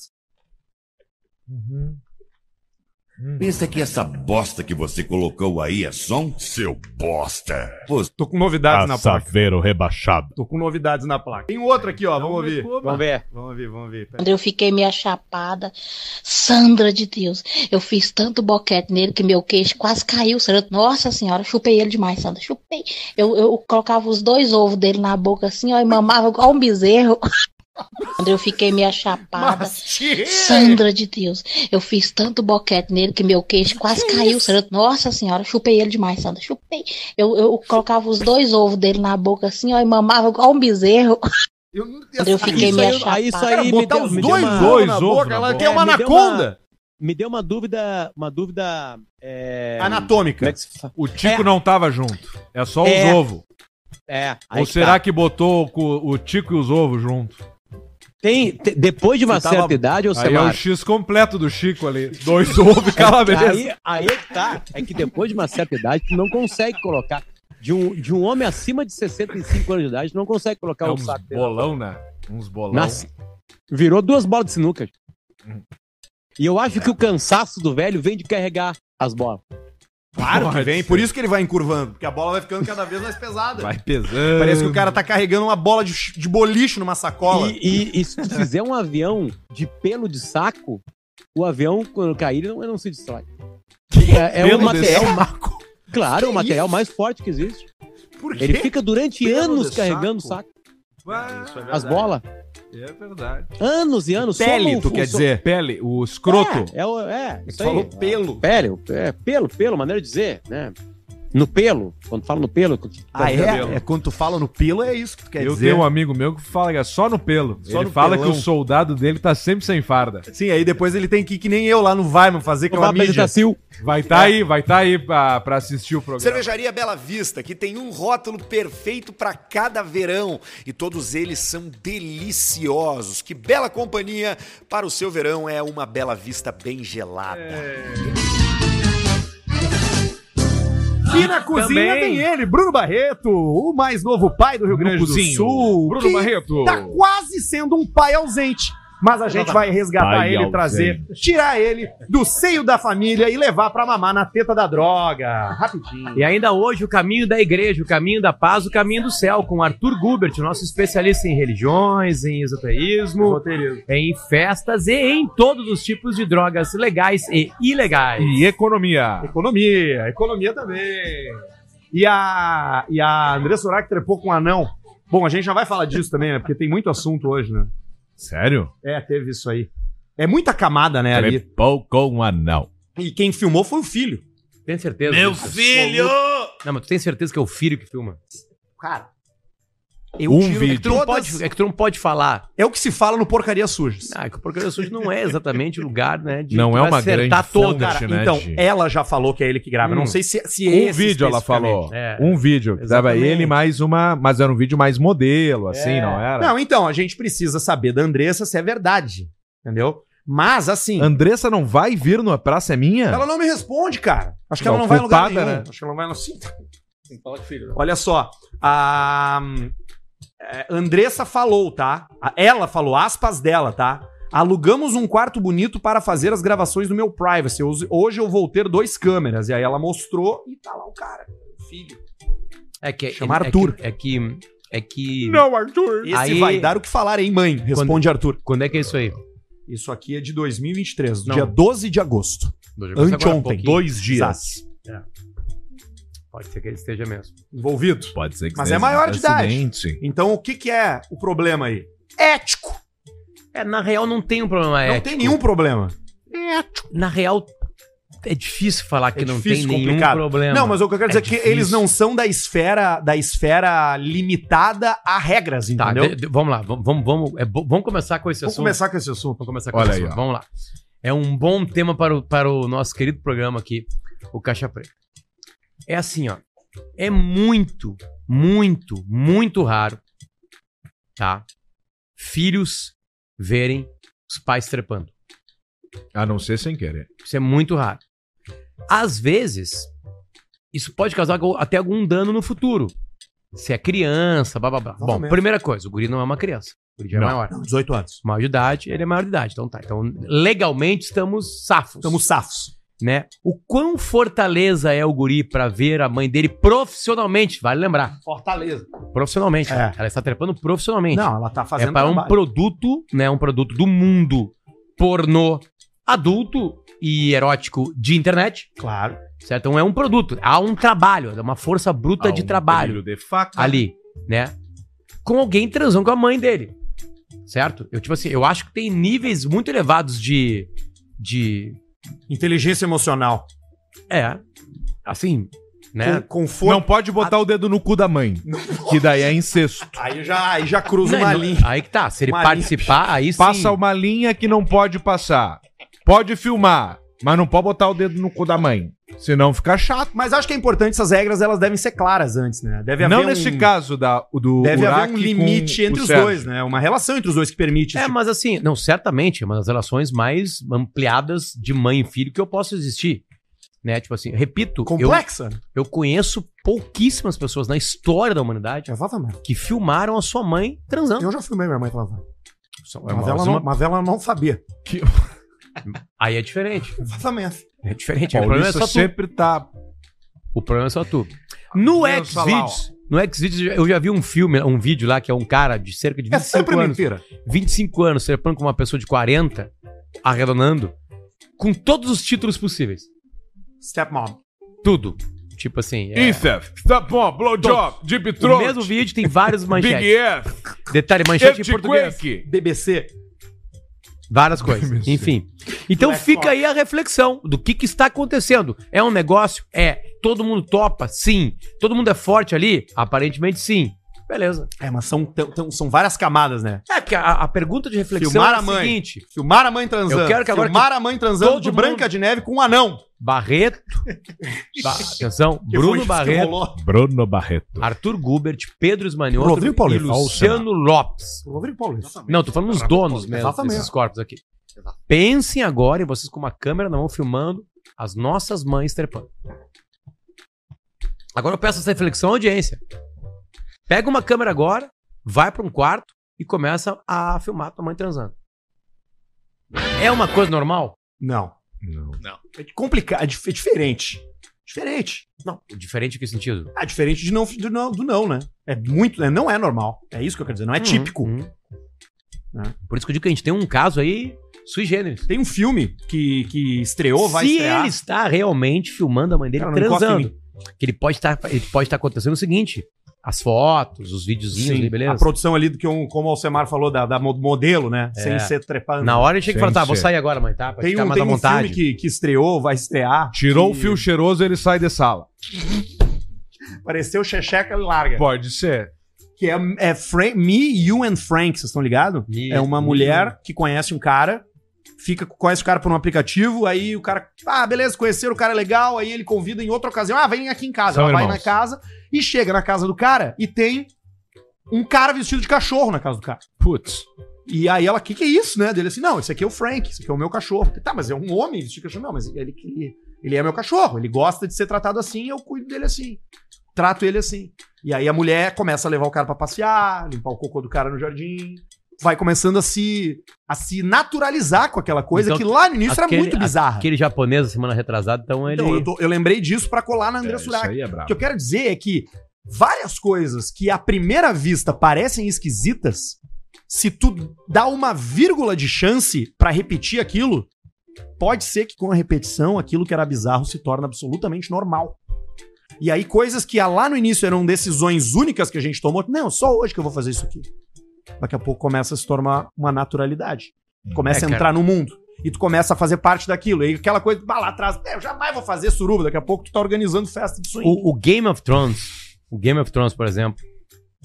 Pensa que essa bosta que você colocou aí é som? Seu bosta. Você... Tô com novidades na placa. Saveiro rebaixado. Tô com novidades na placa. Tem outro aqui, ó, vamos ouvir. Vamos ver. Vamos ouvir, vamos ouvir. Pera. Quando eu fiquei meia chapada, Sandra de Deus, eu fiz tanto boquete nele que meu queixo quase caiu. Sandra. Nossa senhora, chupei ele demais, Sandra, chupei. Eu, eu colocava os dois ovos dele na boca assim, ó, e mamava igual um bezerro. <laughs> Quando eu fiquei meia chapada, Sandra de Deus, eu fiz tanto boquete nele que meu queixo quase caiu. Sandra. Nossa senhora, chupei ele demais, Sandra, chupei. Eu, eu colocava os dois ovos dele na boca assim, ó, e mamava igual um bezerro. Quando eu fiquei meia aí, aí, isso chapada. aí botar deu, os dois uma... ovos na ovos boca, ela boca. quer uma anaconda. Me deu uma dúvida, uma dúvida é... Anatômica. É que? O Tico É. não tava junto. É só É. os ovos. É, Ou que será tá. que botou o, o Tico e os ovos junto? Tem, te- depois de uma tava- certa idade, ô Aí é o X completo do Chico ali. Dois <laughs> ovos e calabresa. aí, aí é que tá, é que depois de uma certa idade, tu não consegue colocar de um, de um homem acima de 65 anos de idade, tu não consegue colocar É um uns saco bolão, né? Uns bolão. Nas- Virou duas bolas de sinuca. E eu acho que o cansaço do velho vem de carregar as bolas. Claro que vem, ser. por isso que ele vai encurvando, porque a bola vai ficando cada vez mais pesada. Vai pesando. Parece que o cara tá carregando uma bola de, de boliche numa sacola. E, e- e se tu fizer um avião de pelo de saco, o avião, quando cair, ele não, ele não se destrói. É, é de material. Claro, é o material mais forte que existe. Por quê? Ele fica durante Pelo anos carregando saco? saco. Ah, As bolas. É verdade. Anos e anos. Pele, tu quer dizer? Pele, o escroto. É, é, o- é isso aí. Falou pelo. Pele, é, pelo, pelo, maneira de dizer, né? No pelo, quando fala no pelo. Ah, Pelo. é? É quando tu fala no pelo, é isso que tu quer eu dizer. tenho um amigo meu que fala que é só no pelo. Só Ele no fala pelão. que o soldado dele tá sempre sem farda. Sim, aí depois ele tem que ir que nem eu lá no Weimar fazer aquela mídia. Vai tá aí, vai tá aí pra, pra assistir o programa. Cervejaria Bela Vista, que tem um rótulo perfeito para cada verão e todos eles são deliciosos. Que bela companhia para o seu verão é uma Bela Vista bem gelada. E na cozinha Também. tem ele, Bruno Barreto, o mais novo pai do Rio Grande do. Sul. Bruno que Barreto. Tá quase sendo um pai ausente. Mas a gente vai resgatar ele, trazer, tirar ele do seio da família e levar pra mamar na teta da droga. Rapidinho. E ainda hoje, o caminho da igreja, o caminho da paz, o caminho do céu, com Arthur Gubert, nosso especialista em religiões, em esoterismo, em festas e em todos os tipos de drogas legais e ilegais. E economia. Economia, economia também. E a, e a Andressa Sorak trepou com um anão. Bom, a gente já vai falar disso também, né? Porque tem muito assunto hoje, né? Sério? É, teve isso aí. É muita camada, né, ali. Trepou com um anão. E quem filmou foi o filho. Tem certeza? Meu disso? filho! Não, mas tu tem certeza que é o filho que filma? Cara, Um tiro vídeo. É que, tu não todas- pode, é que tu não pode falar. É o que se fala no Porcaria Sujas. Ah, que o programa sujo não é exatamente o lugar, né? de- Não tu é vai uma acertar grande todo. fonte, Cara, né, então, Ti? ela já falou que é ele que grava. Eu Hum. Não sei se, se Um esse vídeo ela falou. É. Um vídeo. Dava Exatamente. ele mais uma. Mas era um vídeo mais modelo, assim, É. não era? Não, então, a gente precisa saber da Andressa se é verdade. Entendeu? Mas, assim, Andressa não vai vir no Praça é Minha? ela não me responde, cara. Acho que Não, ela não vai em lugar nenhum. né? Acho que ela não vai no... Sim. Olha só, a é, Andressa falou, tá? Ela falou, aspas dela, tá? Alugamos um quarto bonito para fazer as gravações do meu privacy. Hoje- eu vou ter dois câmeras. E aí ela mostrou e tá lá o cara, o filho. É que, Chama é, Arthur. É que, é que é que. Não, Arthur. Esse Aí- vai dar o que falar, hein, mãe? Responde Arthur. Quando é que é isso aí? Isso aqui é de 2023, Não. dia 12 de agosto. Há Anteontem. Dois dias. Exato. Pode ser que ele esteja mesmo. Envolvido. Pode ser que Mas seja é maior de idade. Então o que, que é o problema aí? Ético. É, na real não tem um problema Não ético. tem nenhum problema. Na real, é difícil falar que É não difícil, tem nenhum complicado. problema. Não, mas o que eu quero dizer é, que difícil. eles não são da esfera da esfera limitada a regras, Tá, entendeu? de- de- vamos lá, vamos, vamos, vamos, é vamos começar com esse Vamos assunto. começar com esse assunto. Vamos começar com Olha esse aí, assunto. ó. Vamos lá. É um bom tema para o, para o nosso querido programa aqui, o Caixa Preta. É assim, ó. É muito, muito, muito raro, tá? Filhos verem os pais trepando. A não ser sem querer. Isso é muito raro. Às vezes, isso pode causar até algum dano no futuro. Se é criança, blá blá blá. Bom, primeira coisa, o guri não é uma criança. O guri já é Não. maior. Não, 18 anos. Maior de idade, ele é maior de idade. Então tá. Então, legalmente, estamos safos. Estamos safos. Né? O quão fortaleza é o guri pra ver a mãe dele profissionalmente, vale lembrar. Fortaleza. Profissionalmente. É. Ela está trepando profissionalmente. Não, ela tá fazendo é para um produto, né? Um produto do mundo pornô adulto e erótico de internet. Claro. Certo? Então é um produto. Há um trabalho, é uma força bruta Há de um trabalho de faca. ali, né? Com alguém transando com a mãe dele. Certo? Eu, tipo assim, eu acho que tem níveis muito elevados de. de. Inteligência emocional. É. Assim, né? Com, conforto. Não pode botar o dedo no cu da mãe. <laughs> Que daí é incesto. Aí já, aí já cruza Não, uma não, linha. Aí que tá. Se ele Uma participar, aí sim. Passa uma linha que não pode passar. Pode filmar, mas não pode botar o dedo no cu da mãe. Senão fica chato. Mas acho que é importante essas regras, elas devem ser claras antes, né? Deve haver Não um- nesse caso da, do Deve Uraque haver um limite entre os Sérgio. dois, né? Uma relação entre os dois que permite. É, esse- mas assim, não, certamente, é uma das relações mais ampliadas de mãe e filho que eu posso existir. Né? Tipo assim, repito, eu, Complexa. eu conheço pouquíssimas pessoas na história da humanidade Exatamente. que filmaram a sua mãe transando. Eu já filmei minha mãe transando. Mas, mas ela uma- não, mas ela não sabia. Aí é diferente. Exatamente. É diferente. O problema é só tu. sempre tá. O problema é só tu. No. Xvideos, no Xvideos eu já vi um filme, um vídeo lá que é um cara de cerca de É 25 sempre anos. mentira. 25 anos, trepando com uma pessoa de 40, arredondando, com todos os títulos possíveis. Stepmom. Tudo. Tipo assim. é- Incest, step-on, blowjob, deep O throat, mesmo vídeo tem vários <laughs> big manchetes. F, Detalhe, manchete em português. BBC. Várias coisas. Enfim. Então Black fica Fox. aí a reflexão do que, que está acontecendo. É um negócio? É. Todo mundo topa? Sim. Todo mundo é forte ali? Aparentemente sim. Beleza. É, mas são, tão- tão- são várias camadas, né? É, porque a, a pergunta de reflexão Filmar é a mãe. seguinte. Filmar a mãe transando. Eu quero que agora Filmar que a mãe transando todo de mundo- Branca de Neve com um anão. Barreto. <laughs> Ba- atenção. Que Bruno Barreto. Bruno Barreto. Arthur Gubert, Pedro Esmanioto Rodrigo e Paulista. Luciano Lopes. Rodrigo Paulista. Não, tô falando dos donos mesmo Exatamente. desses corpos aqui. Pensem agora em vocês com uma câmera na mão filmando as nossas mães trepando. Agora eu peço essa reflexão à audiência. Pega uma câmera agora, vai pra um quarto e começa a filmar tua mãe transando. É uma coisa normal? Não. Não. É complicado. É, é diferente. Diferente. Não. Diferente em que sentido? É diferente de não, do, não, do não, né? É muito, né? Não é normal. É isso que eu quero dizer. Não é Uhum, típico. uhum. Por isso que eu digo que a gente tem um caso aí sui generis. Tem um filme que, que estreou, vai Se estrear. ele está realmente filmando a mãe dele Cara, não transando. Que ele pode estar, ele pode estar acontecendo o seguinte: as fotos, os videozinhos ali, beleza? A produção ali do que, um, como o Alcemar falou, da, da mo- modelo, né? É. Sem ser trepando. Na hora ele tinha que Sem falar, tá, vou sair agora, mãe, tá? Pra Tem ficar um, mais tem à um vontade. filme que, que estreou, vai estrear. Tirou que o fio cheiroso, ele sai de sala. Apareceu Checheca, ele larga. Pode ser. Que é, é Frank, Me, You and Frank, vocês estão ligados? Me- É uma Me, mulher que conhece um cara, fica, conhece o cara por um aplicativo, aí o cara, ah, beleza, conheceram o cara é legal, aí ele convida em outra ocasião, ah, vem aqui em casa. São Ela vai na casa e chega na casa do cara e tem um cara vestido de cachorro na casa do cara. Putz. E aí ela, o que, que é isso, né? Dele assim, não, esse aqui é o Frank, esse aqui é o meu cachorro. Tá, mas é um homem vestido de cachorro. Não, mas ele, ele, ele é meu cachorro, ele gosta de ser tratado assim, eu cuido dele assim. Trato ele assim. E aí a mulher começa a levar o cara pra passear, limpar o cocô do cara no jardim. Vai começando a se, a se naturalizar com aquela coisa Então, que lá no início Aquele- era muito bizarra. Aquele japonês, semana retrasada, então ele. Então, eu, tô- eu lembrei disso pra colar na André É, Surak. é O que eu quero dizer é que várias coisas que à primeira vista parecem esquisitas, se tu dá uma vírgula de chance pra repetir aquilo, pode ser que com a repetição aquilo que era bizarro se torna absolutamente normal. E aí coisas que lá no início eram decisões únicas que a gente tomou, não, só hoje que eu vou fazer isso aqui. Daqui a pouco começa a se tornar uma naturalidade. Começa É, a cara. entrar no mundo. E tu começa a fazer parte daquilo. E aquela coisa, bah, lá atrás, "É, eu jamais vou fazer suruba. Daqui a pouco tu tá organizando festa de swing. O, o Game of Thrones, o Game of Thrones, por exemplo,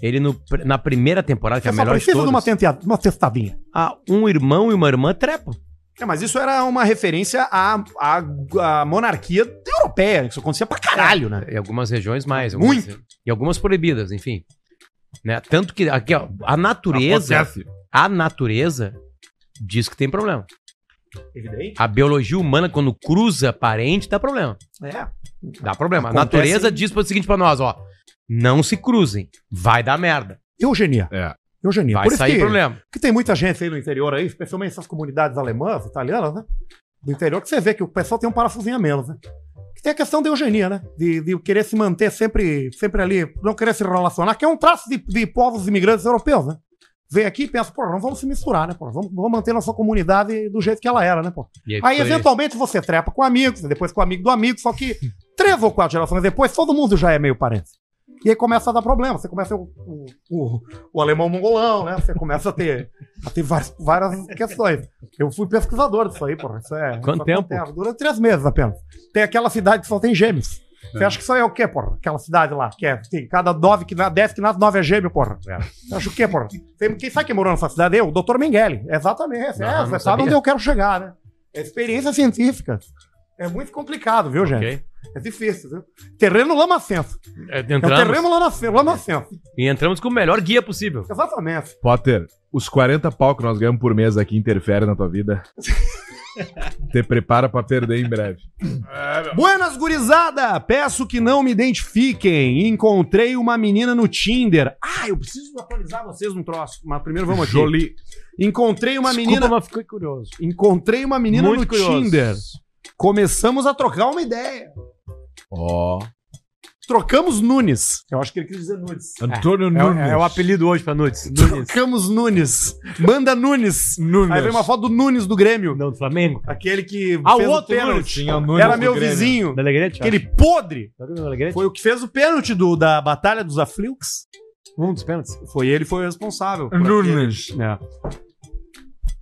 ele no, na primeira temporada, que é a melhor de todas, uma, tenteada, uma testadinha. ah, um irmão e uma irmã trepam. É, mas isso era uma referência à, à, à monarquia europeia. Isso acontecia pra caralho, né? Em algumas regiões mais. Algumas, Muito. E algumas proibidas, enfim. Né? Tanto que aqui, ó, a natureza. Acontece. A natureza diz que tem problema. Evidente. A biologia humana, quando cruza parente, dá problema. É. Dá problema. A Acontece- natureza diz o seguinte pra nós, ó. Não se cruzem. Vai dar merda. Eugenia. É. Eugenia. Vai Por isso sair que, problema. que tem muita gente aí no interior aí, especialmente essas comunidades alemãs, italianas, né? Do interior, que você vê que o pessoal tem um parafusinho a menos, né? Que tem a questão da eugenia, né? De, de querer se manter sempre, sempre ali, não querer se relacionar, que é um traço de, de povos imigrantes europeus, né? Vem aqui e pensa, pô, não vamos se misturar, né, pô? Vamos, vamos manter nossa comunidade do jeito que ela era, né, pô? Aí eventualmente, você trepa com amigos, depois com o amigo do amigo, só que três ou quatro gerações depois, todo mundo já é meio parente. E aí começa a dar problema. Você começa o, o, o, o alemão mongolão, né? Você começa a ter, a ter várias, várias questões. Eu fui pesquisador disso aí, porra. Isso é, Quanto tempo? acontece. Dura três meses apenas. Tem aquela cidade que só tem gêmeos. Você É. acha que isso aí é o quê, porra? Aquela cidade lá, que é, tem cada nove que nasce, dez que nasce, nove é gêmeo, porra. Você acha o quê, porra? Tem, quem sabe quem morou nessa cidade? Eu, o doutor Mengele. Exatamente. Não, é, não você sabe sabia. onde eu quero chegar, né? É experiência científica. É muito complicado, viu, gente? É difícil, viu? Terreno lamacento. É, É o entramos, terreno lamacento. lamacento. e entramos com o melhor guia possível. Exatamente. Potter, os 40 pau que nós ganhamos por mês aqui interferem na tua vida. <laughs> Te prepara pra perder em breve. Buenas, gurizada! Peço que não me identifiquem. Encontrei uma menina no Tinder. Ah, eu preciso atualizar vocês num troço. Mas primeiro vamos aqui. Jolie. Encontrei uma Desculpa, menina. mas fiquei curioso. Encontrei uma menina Muito no curioso. Tinder. Começamos a trocar uma ideia. Ó. Trocamos Nunes. Eu acho que ele quis dizer Nunes. Antônio É, Nunes. é o apelido hoje pra Nunes. Nunes. Trocamos Nunes. Manda Nunes. Nunes. Aí vem uma foto do Nunes do Grêmio. Não, do Flamengo. Aquele que Ah, o outro pênalti. Nunes. Tinha o Nunes Era meu Grêmio. vizinho. Da Alegrete? Aquele podre. Tá o Alegrete? Foi o que fez o pênalti do, da Batalha dos Aflux. um dos pênaltis. Foi ele foi o responsável. Nunes. aquele- É.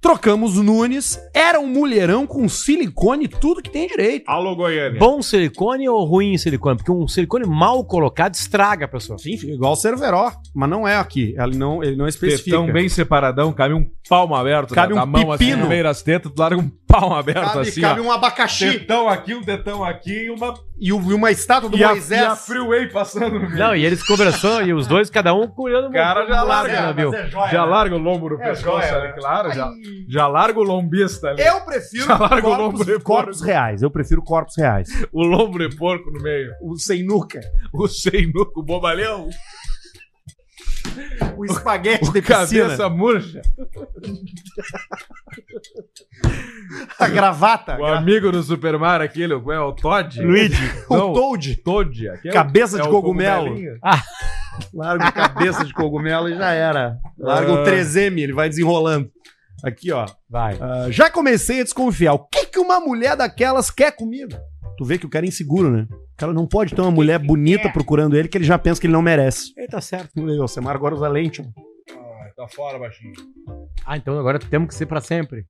Trocamos Nunes. Era um mulherão com silicone, tudo que tem direito. Alô, Goiânia. Bom silicone ou ruim silicone? Porque um silicone mal colocado estraga a pessoa. Sim, igual o Cerveró. Mas não é aqui. Ele não, ele não especifica. Tetão bem separadão, cabe um palmo aberto Cabe um da mão assim pepino. no meio das tetas, tu larga um palmo aberto Cabe, assim, cabe ó. um abacaxi. Tetão aqui, um tetão aqui e uma... E, o- e uma estátua do e, a, Moisés. e a freeway passando no meio. Não, e eles conversando, e os dois, cada um cuidando O cara já larga, né, é joia, já né? larga o lombo no É pescoço joia, ali, né? claro. Já, já larga o lombista ali. Eu prefiro Já larga o lombo corpos, de corpos reais. Eu prefiro corpos reais. O lombo de porco no meio. O sem nuca. O sem nuco, o bobalhão. O espaguete de O piscina. cabeça murcha. A gravata. O amigo do Super Mario, aquele, o- é o Todd? Luigi. Não, O Toad. Todd. aquele é o- Cabeça é de o cogumelo. cogumelinho. Larga a cabeça de cogumelo e já era. Larga o Ah. 3M, ele vai desenrolando. Aqui, ó. Vai. Ah, já comecei a desconfiar. O que, que uma mulher daquelas quer comigo? Tu vê que o cara é inseguro, né? O cara não pode ter uma mulher bonita procurando ele que ele já pensa que ele não merece. Ele tá certo. O Semar agora usa lente. ó. Ah, tá fora, baixinho. Ah, então agora temos que ser pra sempre.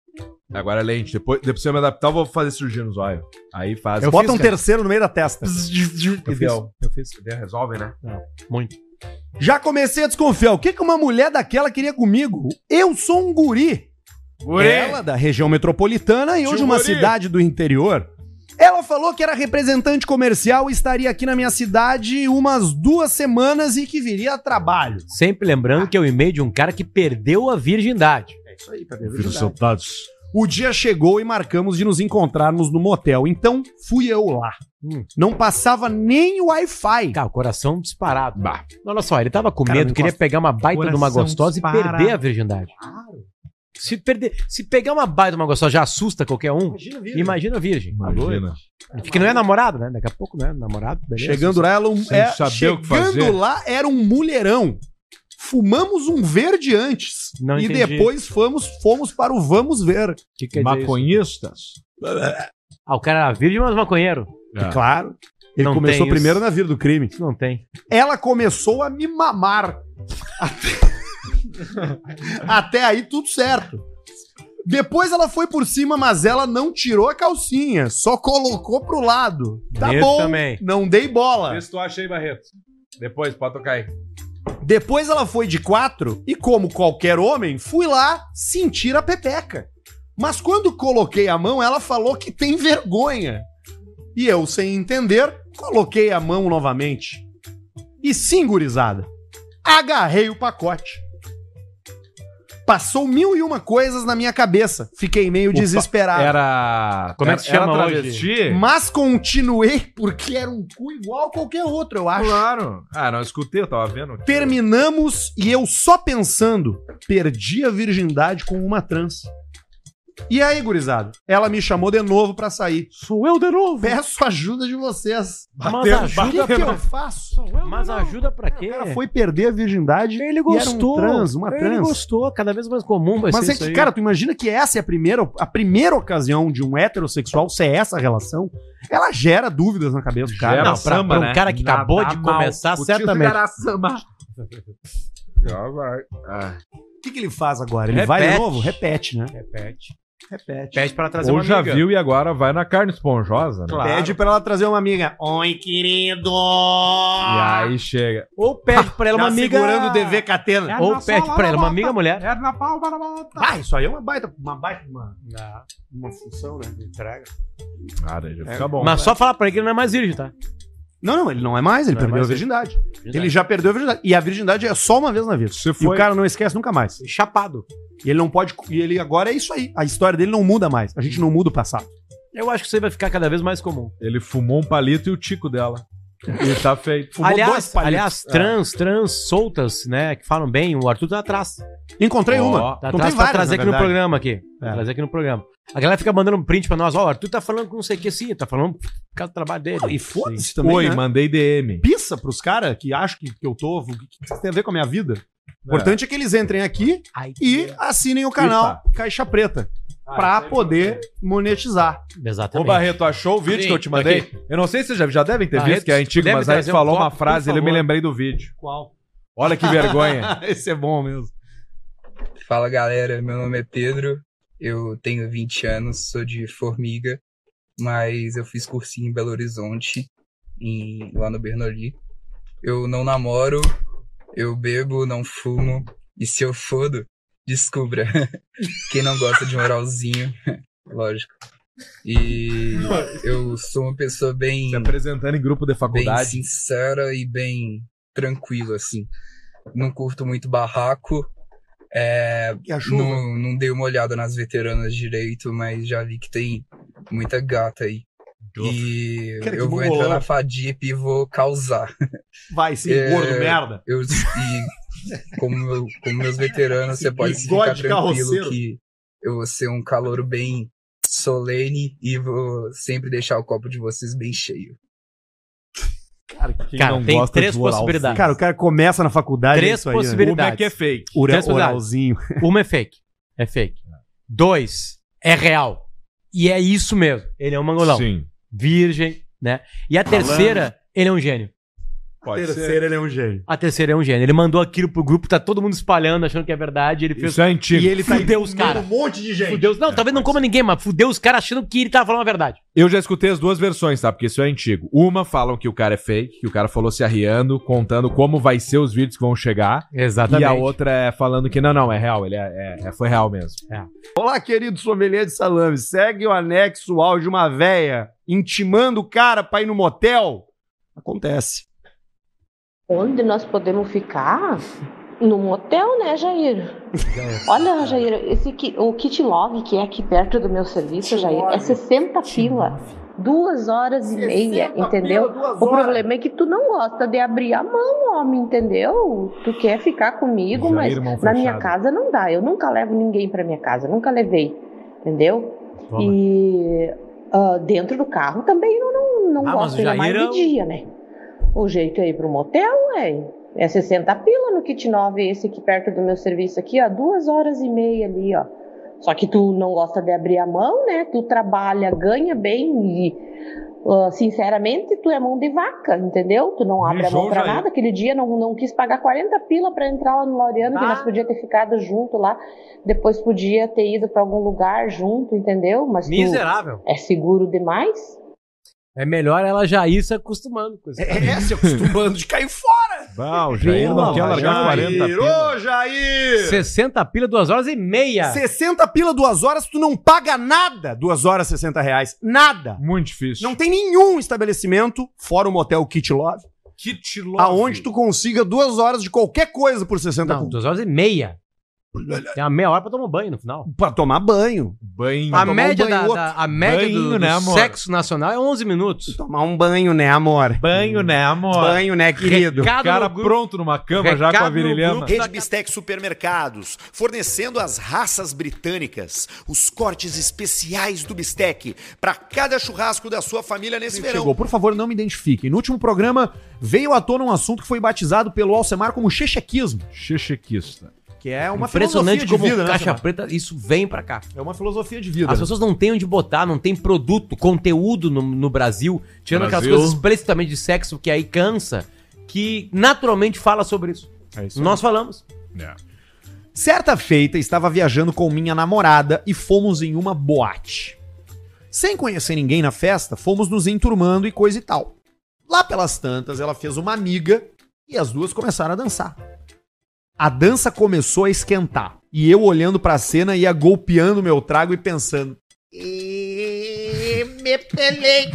Agora é lente. Depois, depois se eu me adaptar, eu vou fazer cirurgia nos olhos. Aí faz. Eu Bota um terceiro no meio da testa. Eu fiz. Eu fiz. Resolve, né? Muito. Já comecei a desconfiar. O que, que uma mulher daquela queria comigo? Eu sou um guri. Guri. Ela, da região metropolitana e hoje Tio uma guri. cidade do interior. Ela falou que era representante comercial e estaria aqui na minha cidade umas duas semanas e que viria a trabalho. Sempre lembrando que é o e-mail de um cara que perdeu a virgindade. É isso aí, cadê Filho seu dados. O dia chegou e marcamos de nos encontrarmos no motel. Então fui eu lá. Hum. Não passava nem o Wi-Fi. Cara, o coração disparado. Bah. Olha só, ele tava com Cara, medo, não queria encosta. pegar uma baita de uma Coração gostosa disparado. e perder a virgindade. Se, perder, se pegar uma baita uma gostosa já assusta qualquer um, Imagina a virgem. imagina virgem. Imagina. Que não é namorado, né? Daqui a pouco não é namorado. beleza. Chegando lá, ela um, é, que chegando fazer. lá era um mulherão. Fumamos um verde antes Não e entendi. depois fomos fomos para o vamos ver. Que quer dizer isso? Maconhistas. Ah, o cara era virgem, mas maconheiro. É. Claro. Ele Não começou tem isso. primeiro na vida do crime. Não tem. Ela começou a me mamar. Até, <laughs> <laughs> Até aí tudo certo. Depois ela foi por cima, mas ela não tirou a calcinha, só colocou pro lado. Tá Isso bom, também. não dei bola. Vê se tu acha aí, Barreto. Depois, pode tocar aí. Depois ela foi de quatro e, como qualquer homem, fui lá sentir a pepeca. Mas quando coloquei a mão, ela falou que tem vergonha. E eu, sem entender, coloquei a mão novamente. E sim, gurizada, agarrei o pacote. Passou mil e uma coisas na minha cabeça. Fiquei meio Opa, desesperado. Era. Como é que se era chama travesti? Mas continuei porque era um cu igual a qualquer outro, eu acho. Claro. Ah, não escutei, eu tava vendo. Terminamos e eu só pensando, perdi a virgindade com uma trans. E aí, gurizada? Ela me chamou de novo pra sair. Sou eu de novo. Peço ajuda de vocês. Mas O que, ajuda que eu faço? Mas ajuda pra quê? O cara foi perder a virgindade Ele e gostou. era um trans, uma Ele trans. gostou. Cada vez mais comum vai Mas ser é isso que, aí. cara, tu imagina que essa é a primeira, a primeira ocasião de um heterossexual ser essa relação? Ela gera dúvidas na cabeça do cara. Gera não, pra, samba, pra um né? cara que Nada acabou de mal. começar, O certamente. era samba. Já vai. Ah. O que, que ele faz agora? Ele vai de Repete. noede Repete, né? Repete. Repete. Pede pra ela trazer Ou uma já amiga. viu e agora vai na carne esponjosa, né? Claro. Pede pra ela trazer uma amiga. Oi, querido! E aí chega. Ou pede pra ela uma amiga... segurando o DV Catena. Ou pede pra ela uma amiga mulher. É na palma da mão. Ah, isso aí é uma baita, uma baita, uma, uma função, né? De entrega. Cara, já É. fica bom. Mas só falar pra ele que ele não é mais virgem, tá? Não, não, ele não é mais, ele Não é perdeu mais a virgindade. Ele já perdeu a virgindade. E a virgindade é só uma vez na vida. Você E foi- o cara não esquece nunca mais. Chapado. E ele não pode. E ele agora é isso aí. A história dele não muda mais. A gente não muda o passado. Eu acho que isso aí vai ficar cada vez mais comum. Ele fumou um palito e o tico dela. E tá feito. Fumou aliás, aliás, trans, trans soltas, né, que falam bem, o Arthur tá atrás. Encontrei Ó, uma. Tá atrás pra várias, trazer aqui no programa aqui. É. Trazer aqui no programa. A galera fica mandando um print pra nós, ó, o Arthur tá falando com não sei o que sim, tá falando por causa do trabalho dele. E foda-se também. Oi, né? mandei DM. Pissa pros caras que acham que, que eu tô. O que, que isso tem a ver com a minha vida? O importante é que eles entrem aqui Ai, e assinem o canal Caixa Preta. pra poder monetizar. Ô Exatamente. Barreto, achou o vídeo Sim, que eu te mandei? aqui. Eu não sei se vocês já, já devem ter Barreto, visto, que é antigo, mas aí tu um falou copo, uma frase e eu me lembrei do vídeo. Qual? Olha que vergonha. <laughs> Esse é bom mesmo. Fala galera, meu nome é Pedro, eu tenho 20 anos, sou de Formiga, mas eu fiz cursinho em Belo Horizonte, em- lá no Bernoli. Eu não namoro, eu bebo, não fumo, e se eu fodo, descubra. <laughs> Quem não gosta de moralzinho, <laughs> lógico. E eu sou uma pessoa bem Se apresentando em grupo de bem faculdade. sincera e bem tranquilo, assim. Não curto muito barraco. É, E a chuva? não, não dei uma olhada nas veteranas direito, mas já vi que tem muita gata aí. E Cara, eu vou entrar na Fadip e vou causar. Vai sim, É, gordo merda. Eu, e como, meu- como meus veteranos, você pode ficar tranquilo carroceiro. que eu vou ser um calouro bem solene e vou sempre deixar o copo de vocês bem cheio. Cara, quem Cara, não tem gosta três de oral possibilidades. Cara, o cara começa na faculdade. Três é isso aí, né? possibilidades. Uma é que é fake. Ura- Três possibilidades. oralzinho. <laughs> Uma é fake. É fake. Dois, é real. E é isso mesmo. Ele é um mangolão. Sim. Virgem, né? E a terceira, ele é um gênio. Pode Terceiro, ele é um gênio. A terceira é um gênio. Ele mandou aquilo pro grupo, tá todo mundo espalhando, achando que é verdade. Ele fez. Isso é antigo. E ele tá Fudeu os caras. um monte de gente. Fudeu. Não, talvez não coma ninguém, mas fudeu os caras achando que ele tava falando a verdade. Eu já escutei as duas versões, tá? Porque isso é antigo. Uma falam que o cara é fake, que o cara falou se arriando, contando como vai ser os vídeos que vão chegar. Exatamente. E a outra é falando que não, não, é real, ele é, é- é- foi real mesmo. Olá, querido sommelier de salame. Segue o anexo o áudio de uma véia intimando o cara pra ir no motel. Acontece. Onde nós podemos ficar? No motel, né, Jair? Olha, Jair, esse o Kit Love que é aqui perto do meu serviço, Jair, é 60 pila. Duas horas e meia, entendeu? O problema é que tu não gosta de abrir a mão, homem, entendeu? Tu quer ficar comigo, mas na minha fechada. casa não dá. Eu nunca levo ninguém pra minha casa, nunca levei, entendeu? E ah, dentro do carro também eu não, não Ah, gosto ainda mais é de dia, né? O jeito é ir pro motel, ué. É 60 pila no kit 9, esse aqui perto do meu serviço aqui, ó. Duas horas e meia ali, ó. Só que tu não gosta de abrir a mão, né? Tu trabalha, ganha bem e, ah, sinceramente, tu é mão de vaca, entendeu? Tu não abre a mão Mijou, pra nada. Aquele dia não, não quis pagar 40 pila pra entrar lá no Laureano, que Ah. nós podíamos ter ficado junto lá. Depois podia ter ido pra algum lugar junto, entendeu? Mas Miserável. é seguro demais? É melhor ela já ir se acostumando com isso. É, se acostumando de cair fora. Bah, o Jair não quer largar 40 pila. Ô, Jair! 60 pila, duas horas e meia. 60 pila, duas horas, tu não paga nada. Duas horas, 60 reais. Nada. Muito difícil. Não tem nenhum estabelecimento, fora o motel Kit Love, Kit Love. aonde tu consiga duas horas de qualquer coisa por 60 Não, duas horas e meia. Tem uma meia hora pra tomar banho no final. Pra tomar banho. Banho. A tomar um média, banho da, outro. da- a média do, Banho, do né, amor? sexo nacional é 11 minutos. Tomar um banho, né, amor? Banho, né, amor? Banho, né, querido? Recado Cara no grupo- pronto numa cama já com a no virilhama. grupo. Rede Bistec Supermercados, fornecendo as raças britânicas, os cortes especiais do bistec, para cada churrasco da sua família nesse verão. Chegou, por favor, não me identifiquem. No último programa veio à tona um assunto que foi batizado pelo Alcemar como chechequismo, Chechequista. Que é uma Impressionante filosofia de como vida, né, caixa preta, isso vem pra cá. É uma filosofia de vida. As né? pessoas não têm onde botar, não tem produto, conteúdo no, no Brasil, tirando aquelas Brasil. coisas explicitamente de sexo que aí cansa, que naturalmente fala sobre isso. É isso aí. Nós falamos. É. Certa feita, estava viajando com minha namorada e fomos em uma boate. Sem conhecer ninguém na festa, fomos nos enturmando e coisa e tal. Lá pelas tantas, ela fez uma amiga e as duas começaram a dançar. A dança começou a esquentar e eu olhando pra cena ia golpeando meu trago e pensando. "E me pelei.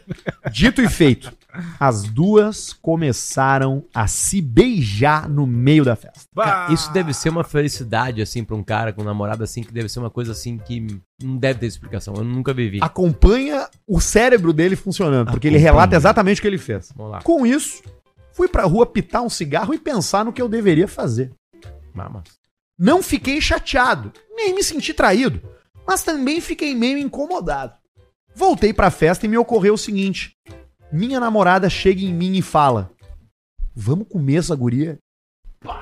<laughs> Dito e feito, as duas começaram a se beijar no meio da festa. Cara, isso deve ser uma felicidade, assim, pra um cara com um namorado assim, que deve ser uma coisa assim que não deve ter explicação. Eu nunca vivi. acompanha o cérebro dele funcionando, porque ele Acompanha. relata exatamente o que ele fez. Vamos lá. Com isso, fui pra rua pitar um cigarro e pensar no que eu deveria fazer. Mamas. Não fiquei chateado, nem me senti traído, mas também fiquei meio incomodado. Voltei pra festa e me ocorreu o seguinte: minha namorada chega em mim e fala: "Vamos comer essa guria?"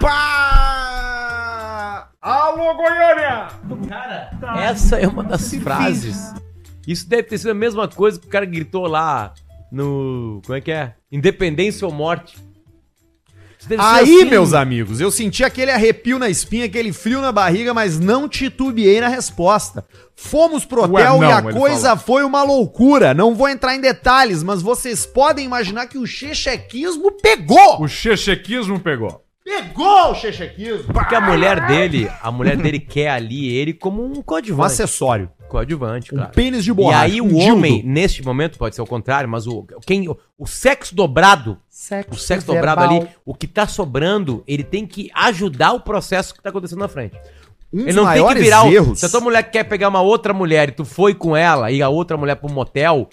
Pá! Alô, Goiânia! Essa é uma das frases. Isso deve ter sido a mesma coisa que o cara gritou lá no. Como é que é? Independência ou morte. Aí, assim. meus amigos, eu senti aquele arrepio na espinha, aquele frio na barriga, mas não titubeei na resposta. Fomos pro Ué, hotel não, e a coisa foi uma loucura. Não vou entrar em detalhes, mas vocês podem imaginar que o chechequismo pegou. O chechequismo pegou. Pegou o chechequismo. Porque a mulher dele, a mulher dele quer ali ele como um Um coadjuvante. acessório. Coadjuvante, Um claro. pênis de E borracha. aí o um dildo. homem, neste momento, pode ser o contrário, mas o, quem, o, o sexo dobrado, o sexo dobrado verbal. ali, o que tá sobrando, ele tem que ajudar o processo que tá acontecendo na frente. Um Ele dos não tem que maiores virar o. erros. Se a tua mulher quer pegar uma outra mulher e tu foi com ela e a outra mulher um motel,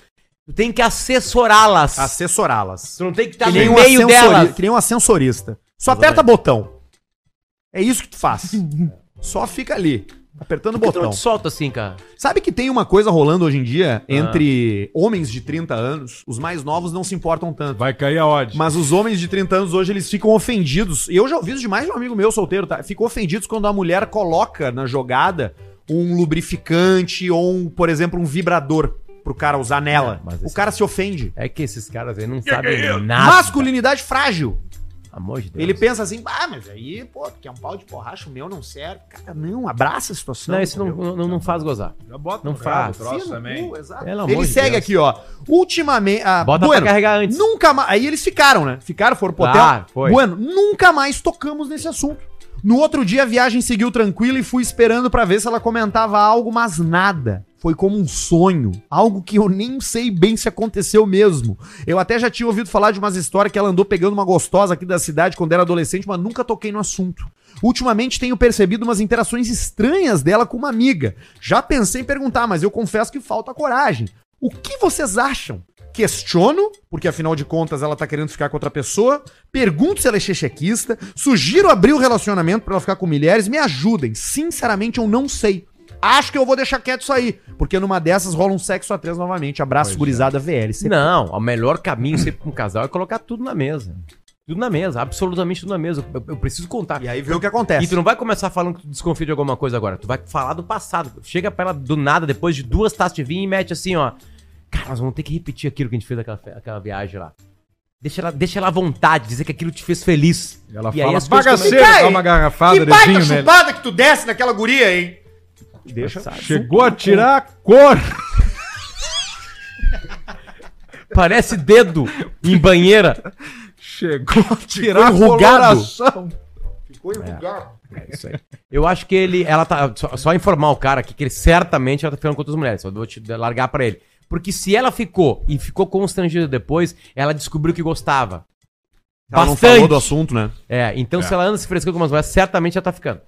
tu tem que assessorá-las. Assessorá-las. Tu não tem que estar nem, no um meio delas. que nem um ascensorista. Só Exatamente. aperta botão. É isso que tu faz. <laughs> Só fica ali, apertando o botão. te solta assim, cara? Sabe que tem uma coisa rolando hoje em dia Ah. entre homens de 30 anos, os mais novos não se importam tanto. Vai cair a odd. Mas os homens de 30 anos hoje eles ficam ofendidos. E eu já ouvi isso de mais de um amigo meu solteiro, tá? Ficam ofendidos quando a mulher coloca na jogada um lubrificante ou, um, por exemplo, um vibrador pro cara usar nela. mas o esse- cara se ofende. É que esses caras aí não sabem nada. Masculinidade frágil. Amor de Deus. Ele pensa assim, ah, mas aí, pô, tu quer um pau de borracha, o meu não serve. Cara, não, abraça a situação. Não, isso não, não, não faz gozar. Já bota Não faz. o troço também. cu, exato. Pelo amor Ele de segue Deus. aqui, ó. Ultimamente. Ah, Bota pra carregar antes. Nunca mais. Aí eles ficaram, né? Ficaram, foram pro Claro, hotel. foi. Bueno, nunca mais tocamos nesse assunto. No outro dia a viagem seguiu tranquila e fui esperando pra ver se ela comentava algo, mas nada. Foi como um sonho, algo que eu nem sei bem se aconteceu mesmo. Eu até já tinha ouvido falar de umas histórias que ela andou pegando uma gostosa aqui da cidade quando era adolescente, mas nunca toquei no assunto. Ultimamente tenho percebido umas interações estranhas dela com uma amiga. Já pensei em perguntar, mas eu confesso que falta coragem. O que vocês acham? Questiono, porque afinal de contas ela tá querendo ficar com outra pessoa. Pergunto se ela é chechequista. Sugiro abrir o relacionamento pra ela ficar com mulheres. Me ajudem. Sinceramente, eu não sei. Acho que eu vou deixar quieto isso aí. Porque numa dessas rola um sexo a três novamente. Abraço, Pois é. gurizada VLC. Não, o melhor caminho sempre pra um casal é colocar tudo na mesa. Tudo na mesa, absolutamente tudo na mesa. Eu, eu preciso contar. E aí vê o que acontece. E tu não vai começar falando que tu desconfia de alguma coisa agora. Tu vai falar do passado. Chega pra ela do nada, depois de duas taças de vinho e mete assim, ó. Cara, nós vamos ter que repetir aquilo que a gente fez naquela, fe- aquela viagem lá. Deixa ela, deixa ela à vontade, dizer que aquilo te fez feliz. Ela e fala, "Bagaceiro, dá uma garrafada que de baita vinho nele." chupada que tu desce naquela guria, hein? Deixa. Chegou a tirar a cor. <laughs> Parece dedo em banheira. Chegou a tirar a enrugado. coloração. Ficou enrugado. É isso aí. Eu acho que ele. Ela tá. Só, só informar o cara aqui que ele certamente ela tá ficando com outras mulheres. Eu vou te largar pra ele. Porque se ela ficou e ficou constrangida depois, ela descobriu que gostava. Ela não falou do assunto, né? É, então É. se ela anda se frescando com umas mulheres, certamente ela tá ficando.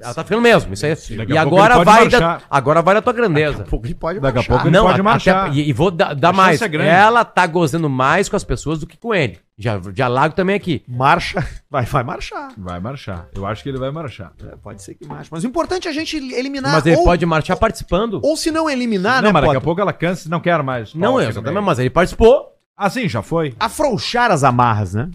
ela tá ficando mesmo. Isso aí. Daqui E a pouco agora ele pode vai, da, marchar. agora vai da tua grandeza. Daqui a pouco ele pode Daqui a pouco ele não, pode a- marchar. até- e, e vou dar, dar A chance mais. é grande. Ela tá gozando mais com as pessoas do que com ele. Já, já largo também aqui. Marcha. <laughs> Vai, vai marchar. Vai marchar. Eu acho que ele vai marchar. É, pode ser que marche. Mas o importante é a gente eliminar. Mas ele ou, pode marchar participando. Ou se não eliminar, não, né, mas daqui a Potter? pouco ela cansa e não quer mais. Não, é, aqui no exatamente, meio. mas ele participou. Ah, sim, já foi. Afrouxar as amarras, né?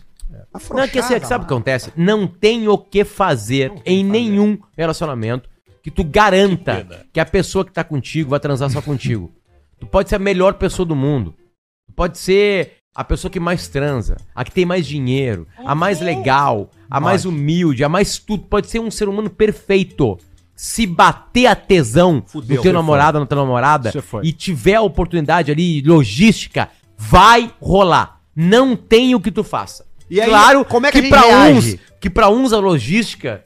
Não, é que assim, é que sabe o que acontece? Não tem o que fazer em nenhum relacionamento que tu garanta que a pessoa que tá contigo vai transar só contigo. <laughs> Tu pode ser a melhor pessoa do mundo. Tu pode ser a pessoa que mais transa, a que tem mais dinheiro, a mais legal, a mais humilde, a mais tudo. Pode ser um ser humano perfeito. Se bater a tesão Fudeu. no teu namorado, na tua namorada, e tiver a oportunidade ali, logística, vai rolar. Não tem o que tu faça. E aí, claro como é que a gente pra reage? uns, que para uns a logística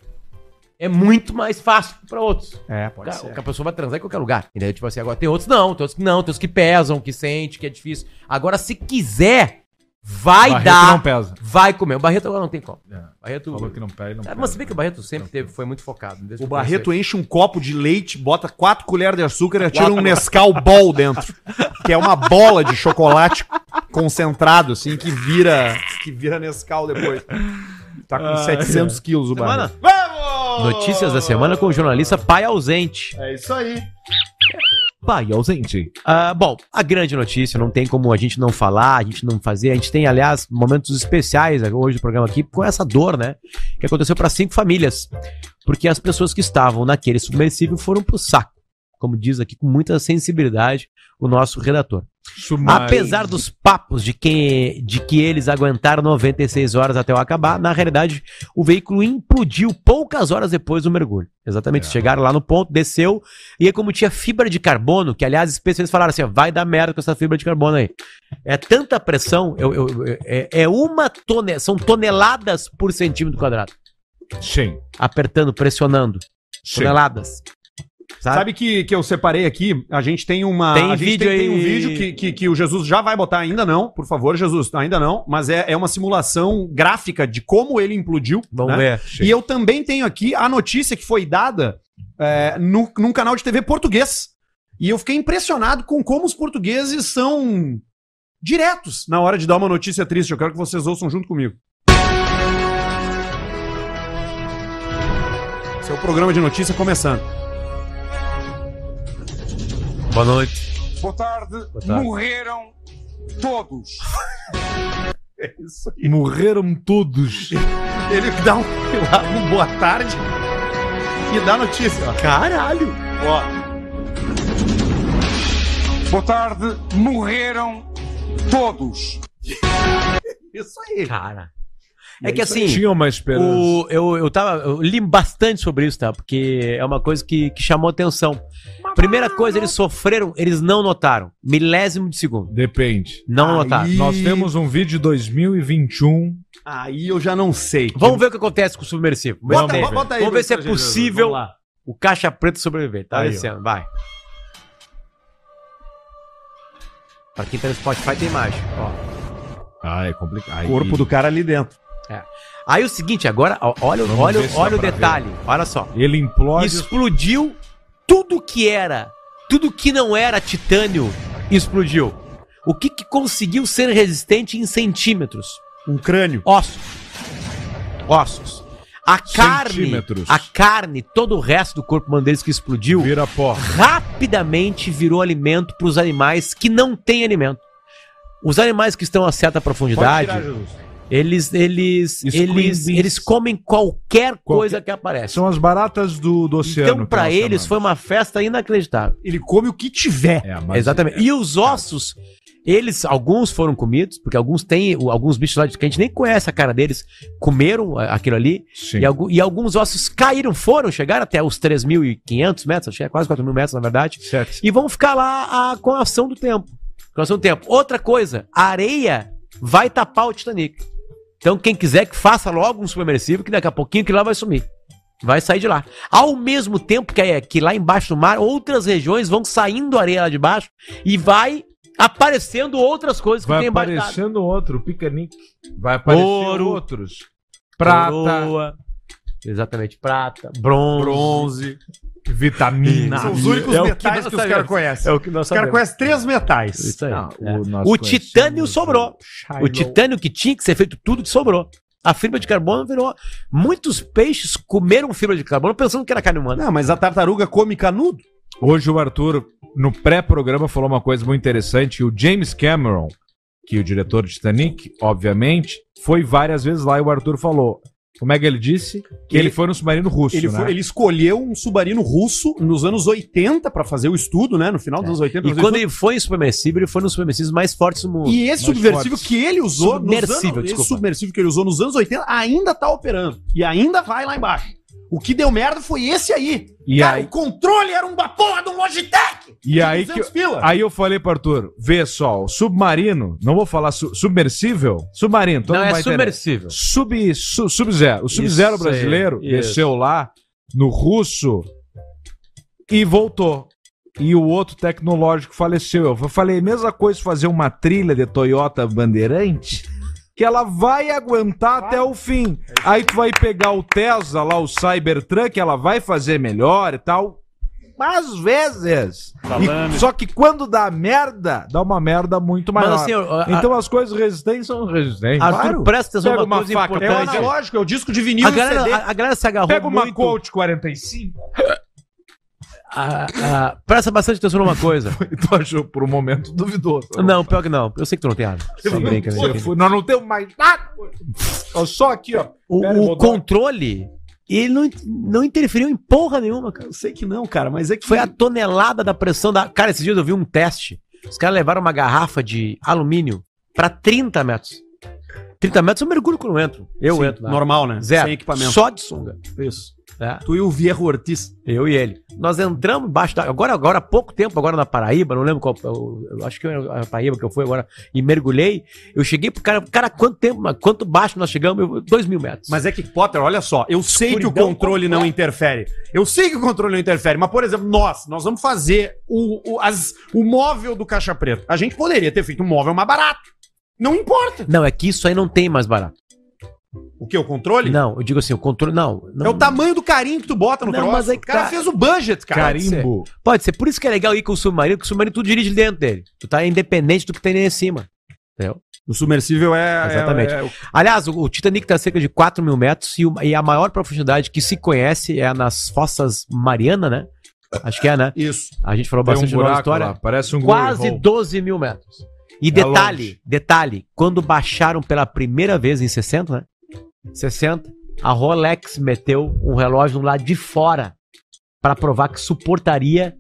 é muito mais fácil que pra outros. É, pode Ca- ser. Que a pessoa vai transar em qualquer lugar. Entendeu? Tipo assim, agora tem outros não, tem outros que não, tem outros que pesam, que sente, que é difícil. Agora, se quiser, vai Barreto dar. não pesa. Vai comer. O Barreto agora não tem como. Barreto. Falou que não pega, não Ah. Mas se bem que o Barreto sempre teve, foi muito focado. desde O Barreto enche um copo de leite, bota quatro colheres de açúcar e atira um Nescau Ball dentro. Que é uma bola de chocolate concentrado, assim, que vira, que vira Nescau depois. Tá com Ah, 700 é. quilos o Semana. Barreto. ele. Notícias da semana com o jornalista pai ausente. É isso aí. Pai ausente. Ah, bom, a grande notícia, não tem como a gente não falar, a gente não fazer. A gente tem, aliás, momentos especiais hoje no programa aqui com essa dor, né? Que aconteceu para cinco famílias. Porque as pessoas que estavam naquele submersível foram pro saco. Como diz aqui com muita sensibilidade o nosso redator. Submarino. Apesar dos papos de que, de que eles aguentaram 96 horas até o acabar, na realidade o veículo implodiu poucas horas depois do mergulho. Exatamente, chegaram lá no ponto, desceu, e aí como tinha fibra de carbono, que aliás especialistas falaram assim, vai dar merda com essa fibra de carbono aí. É tanta pressão, eu, eu- eu- é, é uma tonelada, são toneladas por centímetro quadrado. Sim. Apertando, pressionando. Sim. Toneladas. Sabe? Sabe que, que eu separei aqui? A gente tem uma. Tem a gente vídeo tem, tem um vídeo que, que, que o Jesus já vai botar, ainda não, por favor, Jesus, ainda não, mas é, é uma simulação gráfica de como ele implodiu. Vamos né? ver. E eu também tenho aqui a notícia que foi dada é, no, num canal de TV português. E eu fiquei impressionado com como os portugueses são diretos na hora de dar uma notícia triste. Eu quero que vocês ouçam junto comigo. O programa de notícia começando. Boa noite. Boa tarde. tarde. Morreram todos. <laughs> É isso aí. Morreram todos. Ele dá um, um boa tarde e dá notícia. Caralho! Ó. Boa tarde. Morreram todos. Isso aí. Cara. É que assim. Tinha uma esperança. o- eu, eu, tava, eu li bastante sobre isso, tá? Porque é uma coisa que, que chamou atenção. Primeira coisa, eles sofreram, eles não notaram. Milésimo de segundo. Depende. Não notaram. Nós temos um vídeo de 2021. Aí eu já não sei. Vamos ver o que acontece com o submersível. Bota- Vamos ver, bota aí, Vamos ver se é possível vamos o caixa preto sobreviver. Tá Aí, descendo, vai. Pra quem tá no Spotify tem imagem. Ó. Ah, é complicado. Aí- Corpo do cara ali dentro. É. Aí o seguinte, agora, ó, olha, Vamos olha, ver se olha o pra detalhe. Olha só. Ele implode. Explodiu tudo que era, tudo que não era titânio explodiu. O que, que conseguiu ser resistente em centímetros? Um crânio. Ossos. Ossos. A carne, a carne, todo o resto do corpo humano deles que explodiu, Vira pó. rapidamente virou alimento para os animais que não têm alimento. Os animais que estão a certa profundidade, tirar. Eles eles Screen eles, beans. eles comem qualquer coisa que aparece. São as baratas do, do oceano. Então, para eles, chamamos. foi uma festa inacreditável. Ele come o que tiver. É, mas- Exatamente. E os ossos, eles, alguns foram comidos, porque alguns têm, alguns bichos lá que a gente nem conhece a cara deles, comeram aquilo ali. Sim. E, e alguns ossos caíram, foram, chegaram até os 3.500 metros, acho que é quase 4 mil metros, na verdade. Certo. E vão ficar lá a, com a ação do tempo. Com a ação do tempo. Outra coisa, a areia vai tapar o Titanic. Então, quem quiser que faça logo um submersivo, que daqui a pouquinho que lá vai sumir. Vai sair de lá. Ao mesmo tempo que, é, que lá embaixo do mar, outras regiões vão saindo areia lá de baixo e vai aparecendo outras coisas que Vai tem embaixo d'água. aparecendo outro, piquenique. Vai aparecer Ouro, outros. Prata, Coroa, exatamente, prata, bronze. Bronze. Vitamina. São os únicos É que metais nós que, os caras conhecem. É o que nós Os caras conhecem três metais. Isso aí. Não, É. o nós O, titânio sobrou. Shiloh. O titânio que tinha que ser feito tudo que sobrou. A fibra de carbono virou. Muitos peixes comeram fibra de carbono pensando que era carne humana. Não, mas a tartaruga come canudo. Hoje o Arthur, no pré-programa, falou uma coisa muito interessante. O James Cameron, que é o diretor de Titanic, obviamente, foi várias vezes lá e o Arthur falou. Como é que ele disse? Que ele, Ele- foi no submarino russo, Ele, né? foi- ele escolheu um submarino russo nos anos 80 pra fazer o estudo, né? No final dos anos 80. E quando ele foi em submersível, ele foi nos submersíveis mais fortes do mundo. E esse Mais submersível fortes. que ele usou nos Submersível, anos, esse desculpa. submersível que ele usou nos anos 80 ainda tá operando. E ainda vai lá embaixo. O que deu merda foi esse aí. E Cara, aí- o controle era uma porra de um Logitech. E de aí, que, 200 pila. aí eu falei pro Arthur, vê só, o submarino, não vou falar su- submersível, submarino, todo Não, mundo é submersível. Sub, su- Sub-Zero. O Sub-Zero brasileiro aí, desceu lá no russo e voltou. E o outro tecnológico faleceu. Eu falei, mesma coisa fazer uma trilha de Toyota Bandeirante, que ela vai aguentar até o fim. Aí tu vai pegar o Tesla lá, o Cybertruck, ela vai fazer melhor e tal. Às vezes. E- só que quando dá merda, dá uma merda muito Mas maior. assim, a- a- então as coisas resistentes são resistentes. Arthur, presta atenção Pega uma coisa faca, É o importante. analógico, é o disco de vinil A e galera, CD. a, a galera se agarrou Pega uma muito... Colt 45. A- a- presta bastante atenção numa coisa. <laughs> tu achou por um momento duvidoso. Não, pior que não. Eu sei que tu não tem nada. <laughs> Só brinca, né? Você Nós não temos mais nada. Só aqui, ó. O, Pera, o controle, ele não, não interferiu em porra nenhuma, cara. Eu sei que não, cara, mas é que Foi a tonelada da pressão da. Cara, esses dias eu vi um teste. Os caras levaram uma garrafa de alumínio pra 30 metros. 30 metros eu mergulho quando eu entro. Eu Sim, entro. normal, né? Zero. Sem equipamento. Só de sunga. Isso. É. Tu e o Vierro Ortiz. Eu e ele. Nós entramos embaixo da. Agora, agora há pouco tempo, agora na Paraíba, não lembro qual. Eu, eu acho que era a Paraíba que eu fui agora e mergulhei. Eu cheguei pro cara. Cara, quanto tempo, quanto baixo nós chegamos? Eu, dois mil metros. Mas é que, Potter, olha só, eu sei que o controle não interfere. Eu sei que o controle não interfere, mas, por exemplo, nós, nós vamos fazer o, o, as- o móvel do Caixa Preta. A gente poderia ter feito um móvel mais barato. Não importa. Não, é que isso aí não tem mais barato. O que? O controle? Não, eu digo assim, o controle. Não. não É o tamanho do carinho que tu bota no Não, troço. mas é que o cara tá- fez o budget, cara. Pode ser. Pode ser. Por isso que é legal ir com o submarino, porque o submarino tu dirige dentro dele. Tu tá independente do que tem ali em cima. Entendeu? O submersível é. Exatamente. é- é Aliás, o, o Titanic tá a cerca de 4 mil metros e, e a maior profundidade que se conhece é nas fossas Mariana, né? Acho que é, né? <laughs> Isso. A gente falou Tem um bastante da nossa buraco história. lá, parece um Quase glory hole. 12 mil metros. E É detalhe, longe. detalhe, quando baixaram pela primeira vez em 60, né? 60, a Rolex meteu um relógio no lado de fora para provar que suportaria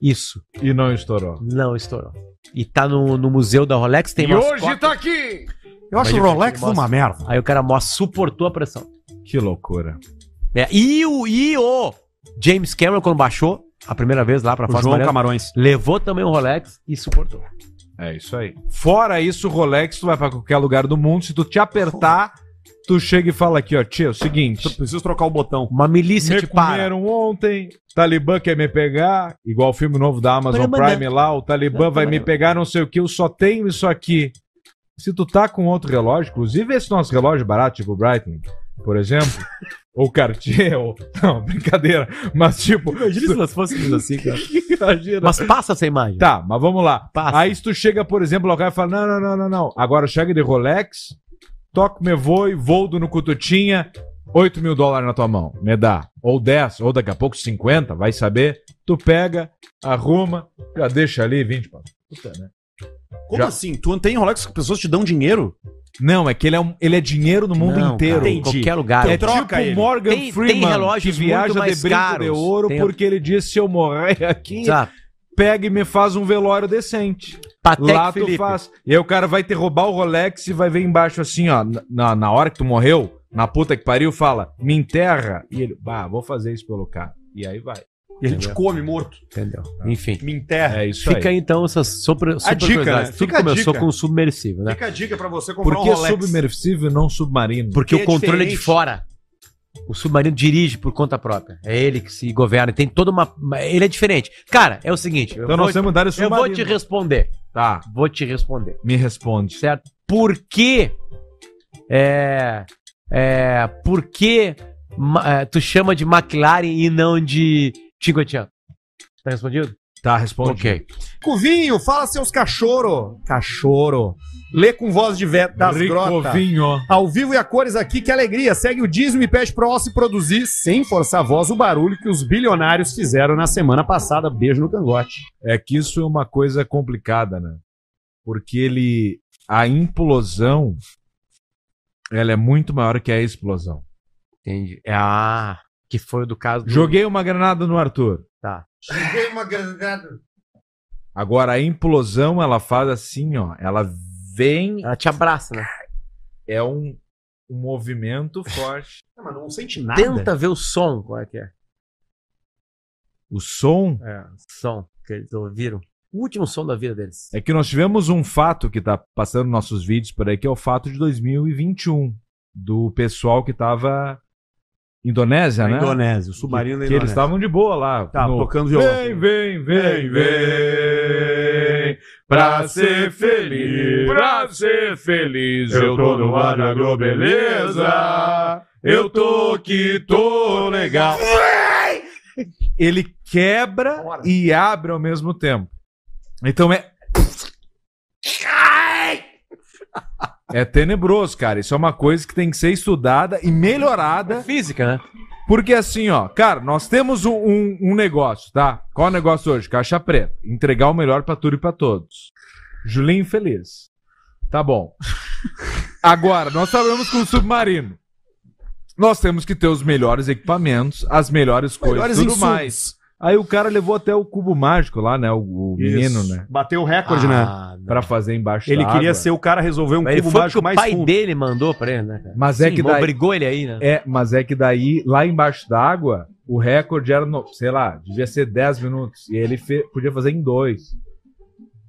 isso. E não estourou. Não estourou. E tá no, no museu da Rolex, tem e umas hoje cópias. tá aqui. Eu acho Mas o Rolex mostra. uma merda. Aí o cara mostra, suportou a pressão. Que loucura. É, e, o, e o James Cameron, quando baixou a primeira vez lá pra O do João Mariana, Camarões. levou também o Rolex e suportou. É isso aí. Fora isso, Rolex, tu vai pra qualquer lugar do mundo, se tu te apertar, tu chega e fala aqui, ó, tia, é o seguinte. Preciso trocar o botão. Uma milícia Me te para. comeram ontem, Talibã quer me pegar, igual o filme novo da Amazon Prime lá, o Talibã vai me pegar, não sei o que, eu só tenho isso aqui. Se tu tá com outro relógio, inclusive esse nosso relógio barato, tipo o Brighton, por exemplo, <laughs> ou Cartier, ou... Não, brincadeira. Mas tipo... Imagina se nós fôssemos <laughs> assim, cara. Imagina. Mas passa essa imagem. Tá, mas vamos lá. Aí se tu chega, por exemplo, lá o cara fala, não, não, não, não, não. Agora chega de Rolex, toco me voo, voldo no Cututinha, 8 mil dólares na tua mão, me dá. Ou 10, ou daqui a pouco 50, vai saber. Tu pega, arruma, já deixa ali 20 pau. Puta, né? Como Já- assim? Tu não tem Rolex que as pessoas te dão dinheiro? Não, é que ele é, um- ele é dinheiro no mundo Não, inteiro. cara, em qualquer lugar. É Tu troca tipo ele. Morgan Tem- tem Freeman relógios que viaja muito mais de brinco de caros. ouro Tem- porque ele disse se eu morrer aqui, Exato. Pega e me faz um velório decente. Patek Lá tu Philippe. faz. E aí o cara vai te roubar o Rolex e vai ver embaixo assim, ó, na, na hora que tu morreu, na puta que pariu, fala, me enterra. E ele, bah, vou fazer isso pelo cara. E aí vai. E ele te come morto. Entendeu? Enfim. Me enterra. É isso Fica aí. então essas super, super dica, curiosidades. né? Tudo Fica a começou dica. com o submersível, né? Fica a dica pra você comprar Por que um Rolex. submersível e não submarino? Porque Porque o controle é, é de diferente. fora. O submarino dirige por conta própria. É ele que se governa. Tem toda uma. Ele é diferente. Cara, é o seguinte. eu Então vou- nós temos dar Eu submarino. vou te responder. Tá, Vou te responder. me responde. Certo? Por que. É. É. Por que é, tu chama de McLaren e não de Cinquecento? Tá respondido? Tá, responde. Ok. Covinho, fala seus cachorro. Cachorro. Lê com voz de vé das grotas. Ao vivo e a cores aqui, que alegria. Segue o dízimo e pede pro Alce produzir, sem forçar a voz, o barulho que os bilionários fizeram na semana passada. Beijo no cangote. É que isso é uma coisa complicada, né? Porque ele. A implosão. Ela é muito maior que a explosão. Entendi. Ah, que foi o do caso do. Joguei uma granada no Arthur. Tá. Cheguei uma. Agora a implosão ela faz assim, ó. Ela vem. Ela te abraça, né? É um, um movimento forte. <laughs> Mas não sente nada. Tenta ver o som, qual é que é? O som. É, som que eles ouviram. O último som da vida deles. É que nós tivemos um fato que tá passando nos nossos vídeos por aí, que é o fato de 2021. Do pessoal que tava. Indonésia, né? Indonésia, o submarino da que, que eles Indonésia. estavam de boa lá. Tá, tocando violão. Vem, vem, vem, vem. Pra ser feliz, pra ser feliz. Eu tô no ar da beleza. Eu tô que tô legal. Ele quebra e abre ao mesmo tempo. Então é. É tenebroso, cara. Isso é uma coisa que tem que ser estudada e melhorada. Física, né? Porque assim, ó, cara, nós temos um, um- um negócio, tá? Qual é o negócio hoje? Caixa preta. Entregar o melhor pra tudo e pra todos. Julinho feliz. Tá bom. <laughs> Agora, nós trabalhamos com submarino. Nós temos que ter os melhores equipamentos, as melhores coisas, Melhores tudo insumos. mais. Aí o cara levou até o cubo mágico lá, né? O, o menino, né? Bateu o recorde, né? Ah, não. Pra fazer embaixo Ele da queria água. ser o cara resolver um Mas cubo foi porque mágico o mais pai fundo. dele mandou pra ele, né? cara? Mas é Sim, que daí- obrigou ele aí, né? É, mas é que daí, lá embaixo d'água, o recorde era, no, sei lá, devia ser 10 minutos. E ele fe- podia fazer em dois.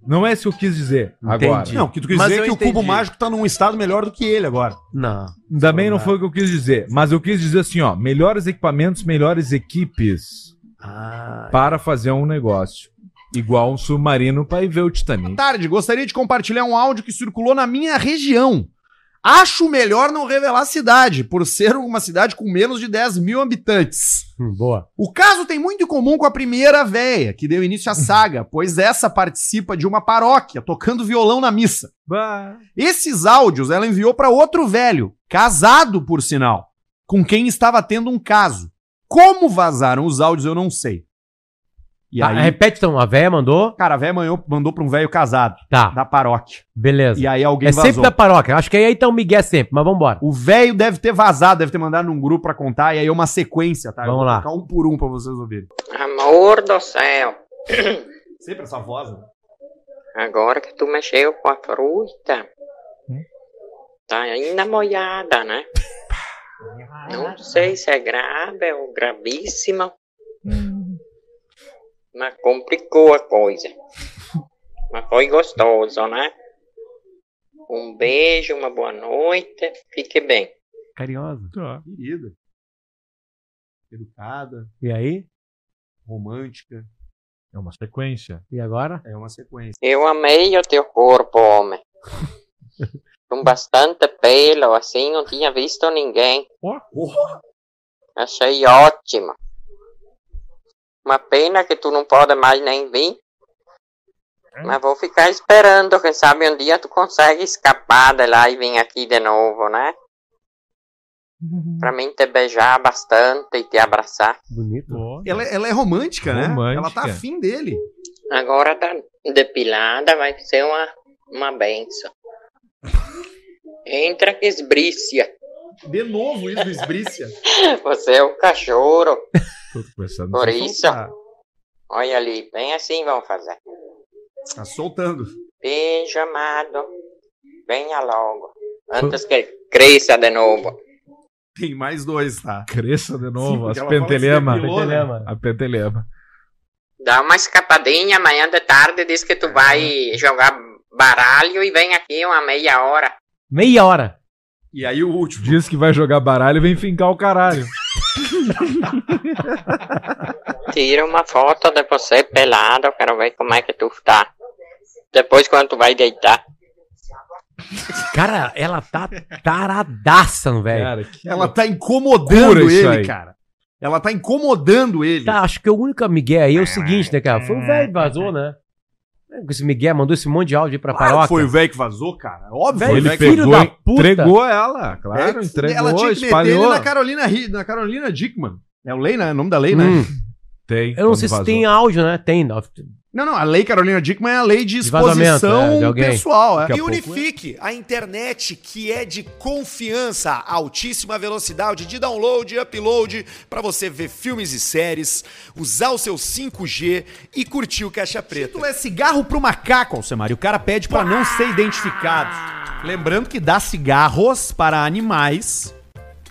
Não é isso que eu quis dizer agora. Entendi. Não, o que tu quis Mas dizer é que o cubo entendi. mágico tá num estado melhor do que ele agora. Não. Também não foi o que eu quis dizer. Mas eu quis dizer assim, ó, melhores equipamentos, melhores equipes Ah, para fazer um negócio. Igual um submarino para ir ver o Titanic. Boa tarde, gostaria de compartilhar um áudio que circulou na minha região. Acho melhor não revelar a cidade, por ser uma cidade com menos de 10 mil habitantes. hum, boa. O caso tem muito em comum com a primeira véia, que deu início à saga, <laughs> pois essa participa de uma paróquia, tocando violão na missa. Esses áudios ela enviou para outro velho, casado por sinal, com quem estava tendo um caso. Como vazaram os áudios eu não sei. E Tá, aí, repete então, a véia mandou. cara, a véia mandou, mandou para um velho casado Tá, da paróquia. beleza. E aí alguém é vazou. sempre da paróquia. Acho que aí tá o Miguel sempre, mas vambora. O velho deve ter vazado, deve ter mandado num grupo pra contar, e aí é uma sequência, tá? Eu Vamos vou lá. tocar um por um pra vocês ouvirem. Amor do céu, <clears throat> Sempre essa voz, né? agora que tu mexeu com a fruta, tá ainda molhada, né? Não sei se é grave ou gravíssima, mas complicou a coisa. Mas foi gostoso, né? Um beijo, uma boa noite, fique bem. Carinhosa. Querida. Educada, E aí? romântica. É uma sequência. E agora? É uma sequência. Eu amei o teu corpo, homem. <laughs> com bastante pelo, assim, não tinha visto ninguém. Achei ótimo. Uma pena que tu não pode mais nem vir. Mas vou ficar esperando, quem sabe um dia tu consegue escapar de lá e vir aqui de novo, né? Pra mim te beijar bastante e te abraçar. Bonito. Ela, ela é romântica, né? Romântica. Ela tá afim dele. Agora tá depilada, vai ser uma, uma benção. Entra que esbrícia. De novo isso, esbrícia. <laughs> Você é o cachorro. Começando Por a isso, olha ali, bem assim vamos fazer. Tá soltando. Beijo, amado. Venha logo. Antes que cresça de novo. Tem mais dois, tá? Cresça de Sim, novo, porque as pentelema. depilou, né? A pentelema. Dá uma escapadinha amanhã de tarde, diz que tu vai jogar baralho e vem aqui uma meia hora. Meia hora. E aí o último. Diz que vai jogar baralho e vem fincar o caralho. Tira uma foto de você pelado, eu quero ver como é que tu tá. Depois quando tu vai deitar. Cara, ela tá taradaça no velho. Ela tá incomodando ele, aí. cara. Ela tá incomodando ele. Tá, acho que o único Miguel aí é o seguinte, né, cara? Foi o velho que vazou, né? Com Esse Miguel mandou esse monte de áudio aí pra Claro paróquia. foi o velho que vazou, cara. Óbvio. Velho, Ele pegou, vazou. entregou ela, claro, É, entregou, ela tinha que meter espalhou. ele na Carolina, na Carolina Dickman. É o Lei, né? O nome da lei, né? Hum. <laughs> Tem. Eu não sei se tem áudio, né? Tem. Não. Não, a lei Carolina Dickman é a lei de De vazamento, exposição é, de alguém. pessoal. É. E unifique a internet que é de confiança, altíssima velocidade de download e upload para você ver filmes e séries, usar o seu 5G e curtir o Caixa Preta. Título é cigarro pro macaco, Alcemar. E o cara pede pra não ser identificado. Lembrando que dar cigarros para animais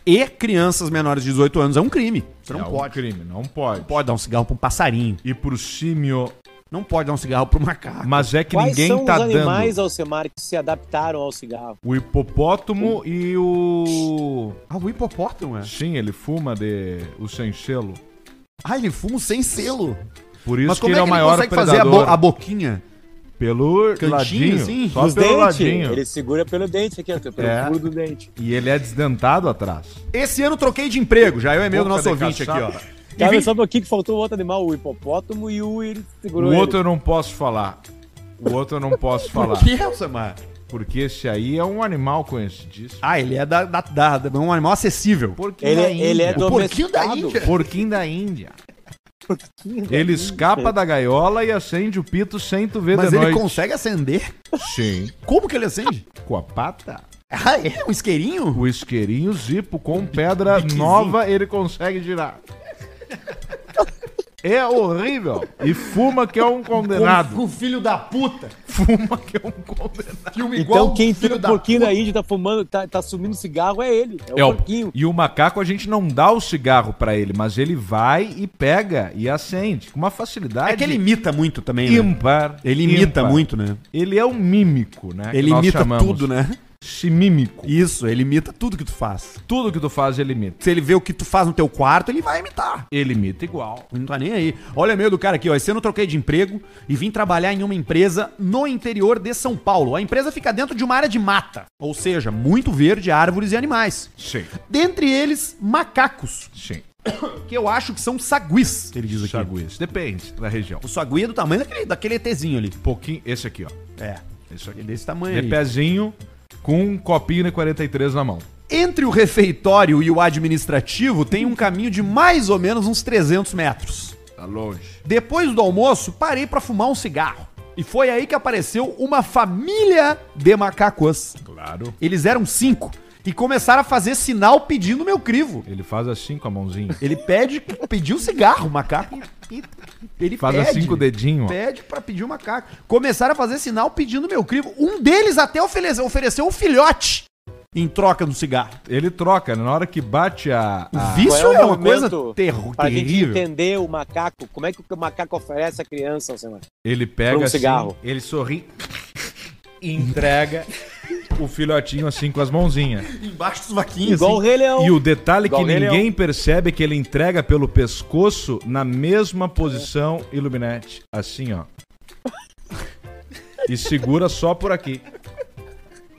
e crianças menores de 18 anos é um crime. Você não É um pode. crime, não pode. Não pode dar um cigarro pra um passarinho. E pro símio. Não pode dar um cigarro pro macaco. Mas é que Quais ninguém são tá os animais, dando. Alcemar, que se adaptaram ao cigarro? O hipopótamo e o. Ah, o hipopótamo, é? Sim, ele fuma de. o sem selo. Ah, ele fuma sem selo. Por isso Mas que como ele é é o que ele maior consegue fazer a, predador. bo- a boquinha? Pelo Cantinho, ladinho, assim? só Os pelo dentes. ladinho. Ele segura pelo dente aqui, ó, pelo É. furo do dente. E ele é desdentado atrás. Esse ano troquei de emprego. Já é o e-mail do nosso ouvinte aqui, ó. Cara, um pouquinho que faltou o outro animal, o hipopótamo e o ele segurou O ele. outro eu não posso falar. O outro eu não posso <laughs> falar. Por que, Alcemar? Porque esse aí é um animal conhecidíssimo. Ah, ele é da, da, da- um animal acessível. Porquinho Ele, da é- ele é Índia. O porquinho da. Índia. Porquinho da Índia. Ele escapa da gaiola e acende o pito sem tu ver Mas de ele noite. consegue acender? Sim. Como que ele acende? Com a pata. Ah, é? Um isqueirinho? O isqueirinho zipo com pedra nova ele consegue girar. É horrível. E fuma que é um condenado. Com o filho da puta. Fuma que é um condenado. Filme igual Então quem o tira o porquinho da Índia tá fumando, tá, tá sumindo cigarro é ele. É o É o- porquinho. e o macaco a gente não dá o cigarro pra ele, mas ele vai e pega e acende com uma facilidade. É que ele imita muito também, né? ímpar. Ele imita ímpar. muito, né? Ele é um mímico, né? Ele imita chamamos. tudo, né? Esse mímico. Isso, ele imita tudo que tu faz. Tudo que tu faz, ele imita. Se ele vê o que tu faz no teu quarto, ele vai imitar. Ele imita igual. Não tá nem aí. Olha o e-mail do cara aqui, ó. Esse ano eu troquei de emprego e vim trabalhar em uma empresa no interior de São Paulo. A empresa fica dentro de uma área de mata, ou seja, muito verde, árvores e animais. Sim. Dentre eles, macacos. Sim. <coughs> Que eu acho que são saguis, ele diz aqui. Saguias. Depende da região. O sagui é do tamanho daquele, daquele ETzinho ali. pouquinho. Esse aqui, ó. É, Esse aqui. é desse tamanho De aí. pezinho com um copinho de 43 na mão. Entre o refeitório e o administrativo tem um caminho de mais ou menos uns 300 metros. Tá longe. Depois do almoço, parei pra fumar um cigarro. E foi aí que apareceu uma família de macacos. Claro. Eles eram cinco e começaram a fazer sinal pedindo meu crivo. Ele faz assim com a mãozinha. Ele pede, pediu cigarro, o macaco. Ele Faz pede, assim com o dedinho. Pede pra pedir o macaco. Começaram a fazer sinal pedindo meu crivo. Um deles até ofereceu, ofereceu um filhote em troca do cigarro. Ele troca, né? na hora que bate a. O a- vício Qual é, uma coisa terro- Pra gente terrível. entender o macaco, como é que o macaco oferece a criança, Alcemar? Ele pega um assim, cigarro. ele sorri e entrega o filhotinho assim com as mãozinhas. Embaixo dos vaquinhos. Igual o assim. Rei Leão. E o detalhe Igual que o ninguém percebe é que ele entrega pelo pescoço na mesma posição Illuminati. Assim, ó. E segura só por aqui.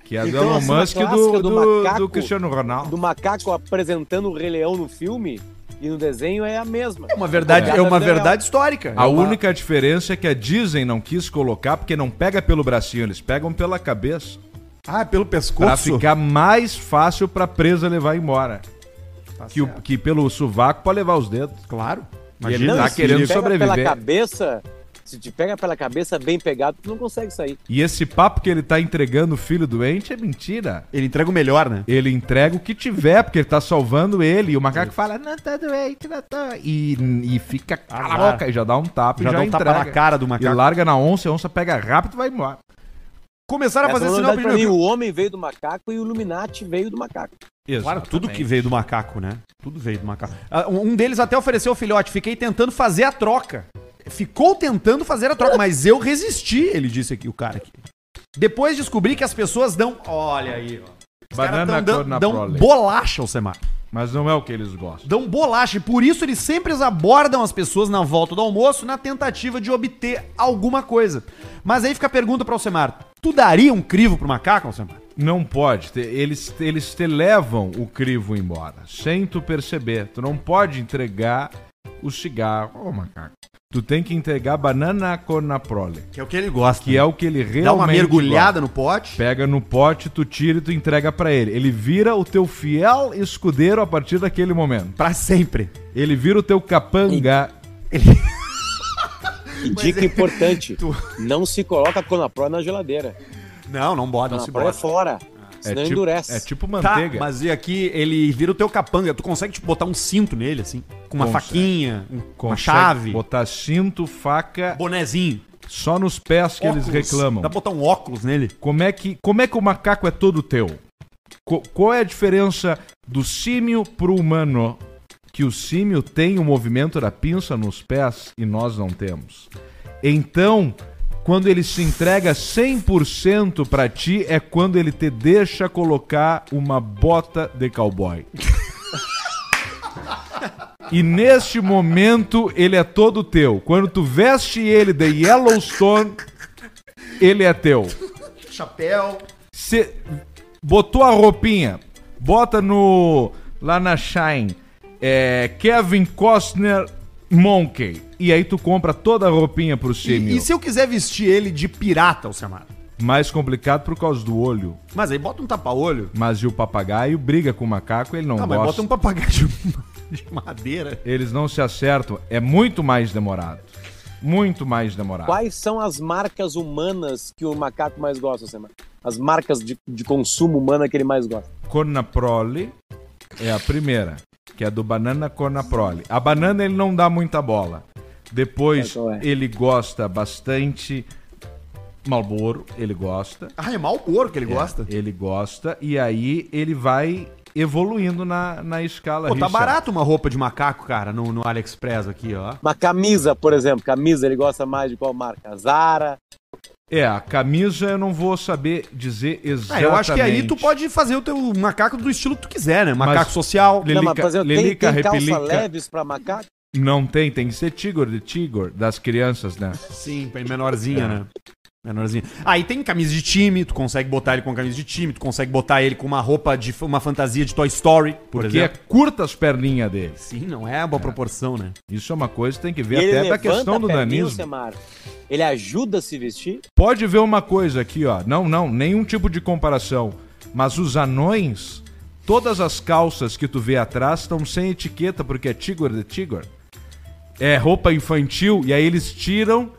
Que é do Então, Elon a cena Musk e do, do do, macaco- do Cristiano Ronaldo. Do macaco apresentando o Rei Leão no filme e no desenho é a mesma. É uma verdade, é uma verdade histórica. A É uma- única diferença é que a Disney não quis colocar porque não pega pelo bracinho, eles pegam pela cabeça. Ah, pelo pescoço. Pra ficar mais fácil pra presa levar embora. que, o- que pelo sovaco pode levar os dedos. Claro. E ele Não, tá se querendo pega pela sobreviver. cabeça, se te pega pela cabeça bem pegado, tu não consegue sair. E esse papo que ele tá entregando o filho doente é mentira. Ele entrega o melhor, né? Ele entrega o que tiver, porque ele tá salvando ele. E o macaco fala, não tá doente, não tá. E, e fica cala a Azar. boca, e já dá um tapa Já já dá um tapa entrega. na cara do macaco. E larga na onça, a onça pega rápido e vai embora. Começaram a fazer é sinal pra mim, primeiro. O homem veio do macaco e o Illuminati veio do macaco. Claro, tudo que veio do macaco, né? Tudo veio do macaco. Ah, Um um deles até ofereceu o filhote. Fiquei tentando fazer a troca. Ficou tentando fazer a troca, mas eu resisti, ele disse aqui, o cara aqui. Depois descobri que as pessoas dão. Olha aí, ó. Os Banana na dão, dão bolacha ao Semar. Mas não é o que eles gostam. Dão bolacha. E por isso eles sempre abordam as pessoas na volta do almoço na tentativa de obter alguma coisa. Mas aí fica a pergunta pra Alcemar: tu daria um crivo pro macaco, Alcemar? Não pode. Eles, eles te levam o crivo embora, sem tu perceber. Tu não pode entregar o cigarro ao macaco. Tu tem que entregar banana cornaprole. Que é o que ele gosta. Que é o que ele realmente Dá uma mergulhada gosta. no pote. Pega no pote, tu tira e tu entrega pra ele. Ele vira o teu fiel escudeiro a partir daquele momento. Pra sempre. Ele vira o teu capanga. E dica importante: não se coloca Conapro na geladeira. Não, não bota, não se é bota. fora. Senão tipo- endurece. é tipo Tá, mas e aqui ele vira o teu capanga. Tu consegue tipo, botar um cinto nele, assim? Com uma Consegue. faquinha, um- uma Consegue chave. Botar cinto, faca. Bonezinho. Só nos pés que Óculos. eles reclamam. Dá pra botar um óculos nele. Como é que, como é que o macaco é todo teu? Co- qual é a diferença do símio pro humano? Que o símio tem o movimento da pinça nos pés e nós não temos. Então, quando ele se entrega 100% pra ti, é quando ele te deixa colocar uma bota de cowboy. E neste momento ele é todo teu. Quando tu veste ele de Yellowstone, ele é teu. Chapéu. Cê botou a roupinha, bota no lá na Shine, é, Kevin Costner Monkey. E aí tu compra toda a roupinha pro. E, e se eu quiser vestir ele de pirata, Alcemar? Mais complicado por causa do olho. Mas aí bota um tapa-olho. Mas e o papagaio briga com o macaco, ele não Ah, mas gosta. bota um papagaio de, <laughs> de madeira. Eles não se acertam. É muito mais demorado. Muito mais demorado. Quais são as marcas humanas que o macaco mais gosta, Semar? As marcas de, de consumo humana que ele mais gosta. Cornaprole é a primeira, que é do banana cornaprole. A banana ele não dá muita bola. Depois É, qual é? ele gosta bastante Malboro, ele gosta. Ah, é Malboro que ele É, gosta? Ele gosta e aí ele vai evoluindo na, na escala. Pô, tá Richard. barato uma roupa de macaco, cara, no, no AliExpress aqui, ó. Uma camisa, por exemplo. Camisa, ele gosta mais de qual marca? Zara. É, a camisa eu não vou saber dizer Ah, exatamente. eu acho que aí tu pode fazer o teu macaco do estilo que tu quiser, né? Macaco Mas- social. Lelica- Não, mas, tem, Lelica, tem calça Repelica. leves pra macaco? Não tem, tem que ser Tigor de Tigor, das crianças, né? Sim, bem menorzinha, É. né? Menorzinha. Aí tem camisa de time, tu consegue botar ele com camisa de time, tu consegue botar ele com uma roupa de uma fantasia de Toy Story, por Porque exemplo. é curta as perninhas dele. Sim, não é uma boa proporção, né? Isso é uma coisa que tem que ver ele até da questão do a nanismo. Semar? Ele ajuda a se vestir? Pode ver uma coisa aqui, ó. Não, não, nenhum tipo de comparação. Mas os anões, todas as calças que tu vê atrás estão sem etiqueta porque é Tigor de Tigor. É roupa infantil e aí eles tiram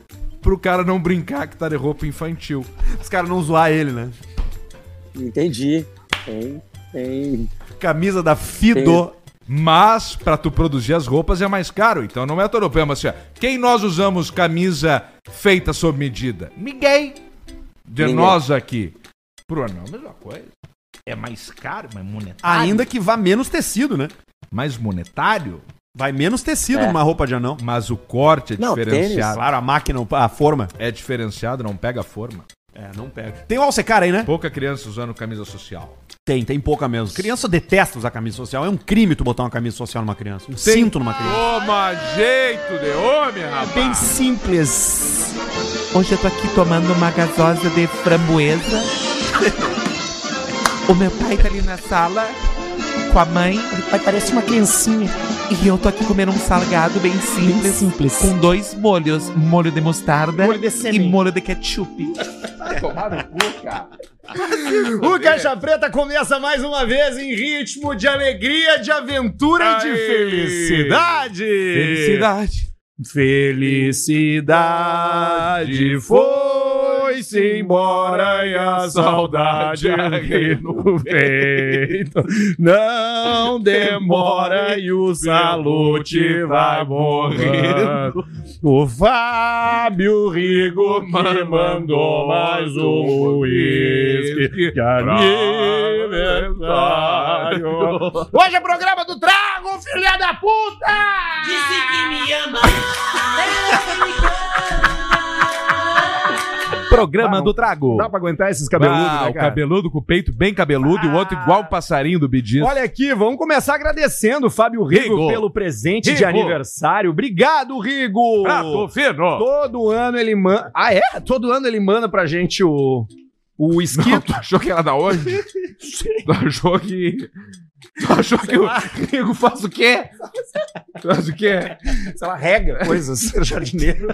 pro cara não brincar que tá de roupa infantil. Os caras não zoar ele, né? Entendi. Tem, tem. Camisa da Fido. Mas pra tu produzir as roupas é mais caro, então não é todo problema assim. ó. Quem nós usamos camisa feita sob medida? Ninguém. De Ninguém. nós aqui. Pro anão, mesma coisa. É mais caro, mas monetário. Ainda que vá menos tecido, né? Mais monetário? Vai menos tecido É. numa roupa de anão. Mas o corte é Não, diferenciado. tênis, claro, a máquina, a forma. É diferenciado, não pega a forma. É, não pega. Tem o Alcecar aí, né? Pouca criança usando camisa social. Tem, tem pouca mesmo. Criança detesta usar camisa social. É um crime tu botar uma camisa social numa criança. Um cinto numa criança. Toma jeito de homem, rapaz. Bem simples. Hoje eu tô aqui tomando uma gasosa de framboesa. <laughs> O meu pai tá ali na sala com a mãe. Pai parece uma criancinha. E eu tô aqui comendo um salgado bem simples. simples. Com dois molhos. Molho de mostarda Molho de e molho de ketchup. Tomar no cu, cara. O Caixa Preta começa mais uma vez em ritmo de alegria, de aventura e de felicidade. Felicidade. Felicidade foi-se embora e a saudade arde no peito. Não <laughs> demora e o salute vai morrendo. O Fábio Rigo me mandou mais um uísque de aniversário. <laughs> Hoje é programa do Trago, filha da puta! Disse que me ama. <laughs> Programa do Trago. Dá pra aguentar esses cabeludos, Ah, né, o cabeludo com o peito bem cabeludo e o outro igual o passarinho do Bidis. Olha aqui, vamos começar agradecendo o Fábio Rigo, Rigo. pelo presente de Rigo. aniversário. Obrigado, Rigo! Prato fino. Todo ano ele manda. Ah, é? Todo ano ele manda pra gente o. O Não, esquito. tu achou que era da onde? <laughs> Tu achou que. Tu achou que o Rigo faz o quê? Faz o quê? Sei lá, rega coisas, ser jardineiro.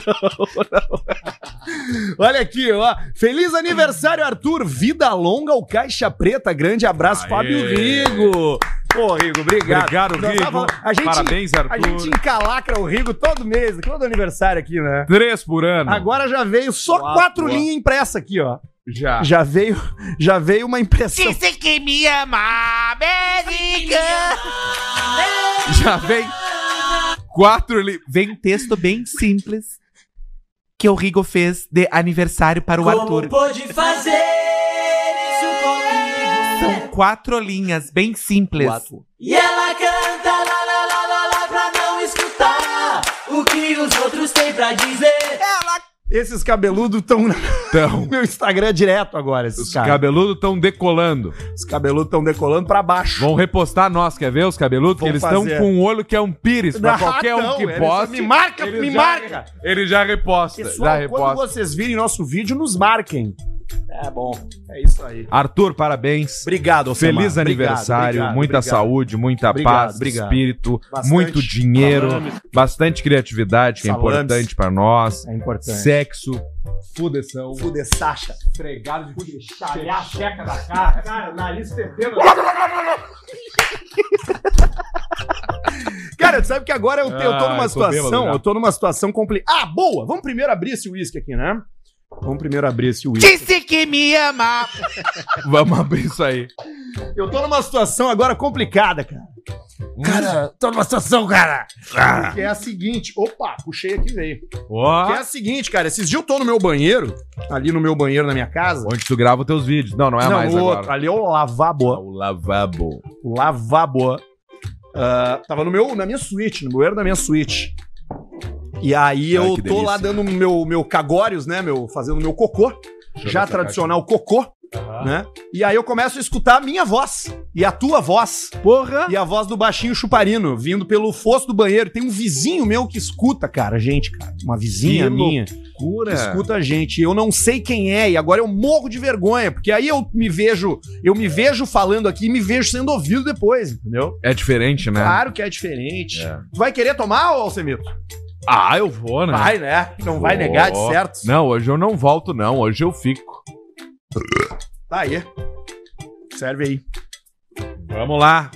Olha aqui, ó. Feliz aniversário, Arthur. Vida longa ao Caixa Preta. Grande abraço, Aê. Fábio Rigo. Pô, Rigo, obrigado. Obrigado, Rigo. tava- a gente, Parabéns, Arthur. A gente encalacra o Rigo todo mês, todo aniversário aqui, né? Três por ano. Agora já veio só Quatro, linhas impressa aqui, ó. Já. Já veio, já veio uma impressão. Disse que me ama, América. Já vem quatro ali. Vem um texto bem simples que o Rigo fez de aniversário para o Arthur. pôde fazer isso comigo? São quatro linhas bem simples. E ela canta lá, lá, lá, lá, lá pra não escutar o que os outros têm pra dizer. Esses cabeludos estão no <laughs> meu Instagram direto agora, esses os caras. cabeludos estão decolando. Os cabeludos estão decolando pra baixo. Vão repostar nós, quer ver os cabeludos? Que eles estão fazer. com um olho que é um pires. Pra Ah, qualquer um não, que eles- poste. me marca, me marca. Ele já reposta. Pessoal, já quando reposta. vocês virem nosso vídeo, nos marquem. É bom, é isso aí. Arthur, parabéns. Obrigado, Alcemar. Feliz aniversário, obrigado, muita obrigado. saúde, muita Obrigado, paz, obrigado. espírito, Bastante muito dinheiro, salame. bastante criatividade, que é Salames. importante pra nós. É importante. Sexo, fudeção. Fude Sacha. Fregado de fude Chalhar a checa da cara. Cara, nariz fedendo. Cara, tu sabe que agora eu, te- eu tô Ah, numa eu tô situação, eu tô numa situação complicada. Ah, boa! Vamos primeiro abrir esse uísque aqui, né? Vamos primeiro abrir esse uísque. Disse que me ama. <laughs> Vamos abrir isso aí. Eu tô numa situação agora complicada, cara. Cara, tô numa situação, cara. Que é a seguinte. Opa, puxei aqui veio. Ó, Que é a seguinte, cara. Esses dias eu tô no meu banheiro, ali no meu banheiro na minha casa. onde tu grava os teus vídeos. Não, não é Não, mais o agora. outro, ali é o lavabo. O lavabo. O lavabo. Ah, tava no meu, na minha suíte, no banheiro da minha suíte. E aí Ai, eu que tô delícia. lá dando meu, meu cagórios, né? Meu, fazendo meu cocô. Deixa já tradicional cocô. Né? E aí eu começo a escutar a minha voz. E a tua voz. Porra! E a voz do baixinho chuparino, vindo pelo fosso do banheiro. Tem um vizinho meu que escuta, cara, gente, cara. Uma vizinha Que minha. Loucura. Escuta a gente. Eu não sei quem é e agora eu morro de vergonha, porque aí eu me vejo, eu me vejo falando aqui e me vejo sendo ouvido depois, entendeu? É diferente, né? Claro que é diferente. É. Tu vai querer tomar, Alcemito? Ah, eu vou, né? Vai, né? Não vai Vou. negar de certo. Não, hoje eu não volto, não. Hoje eu fico. Tá aí. Serve aí. Vamos lá.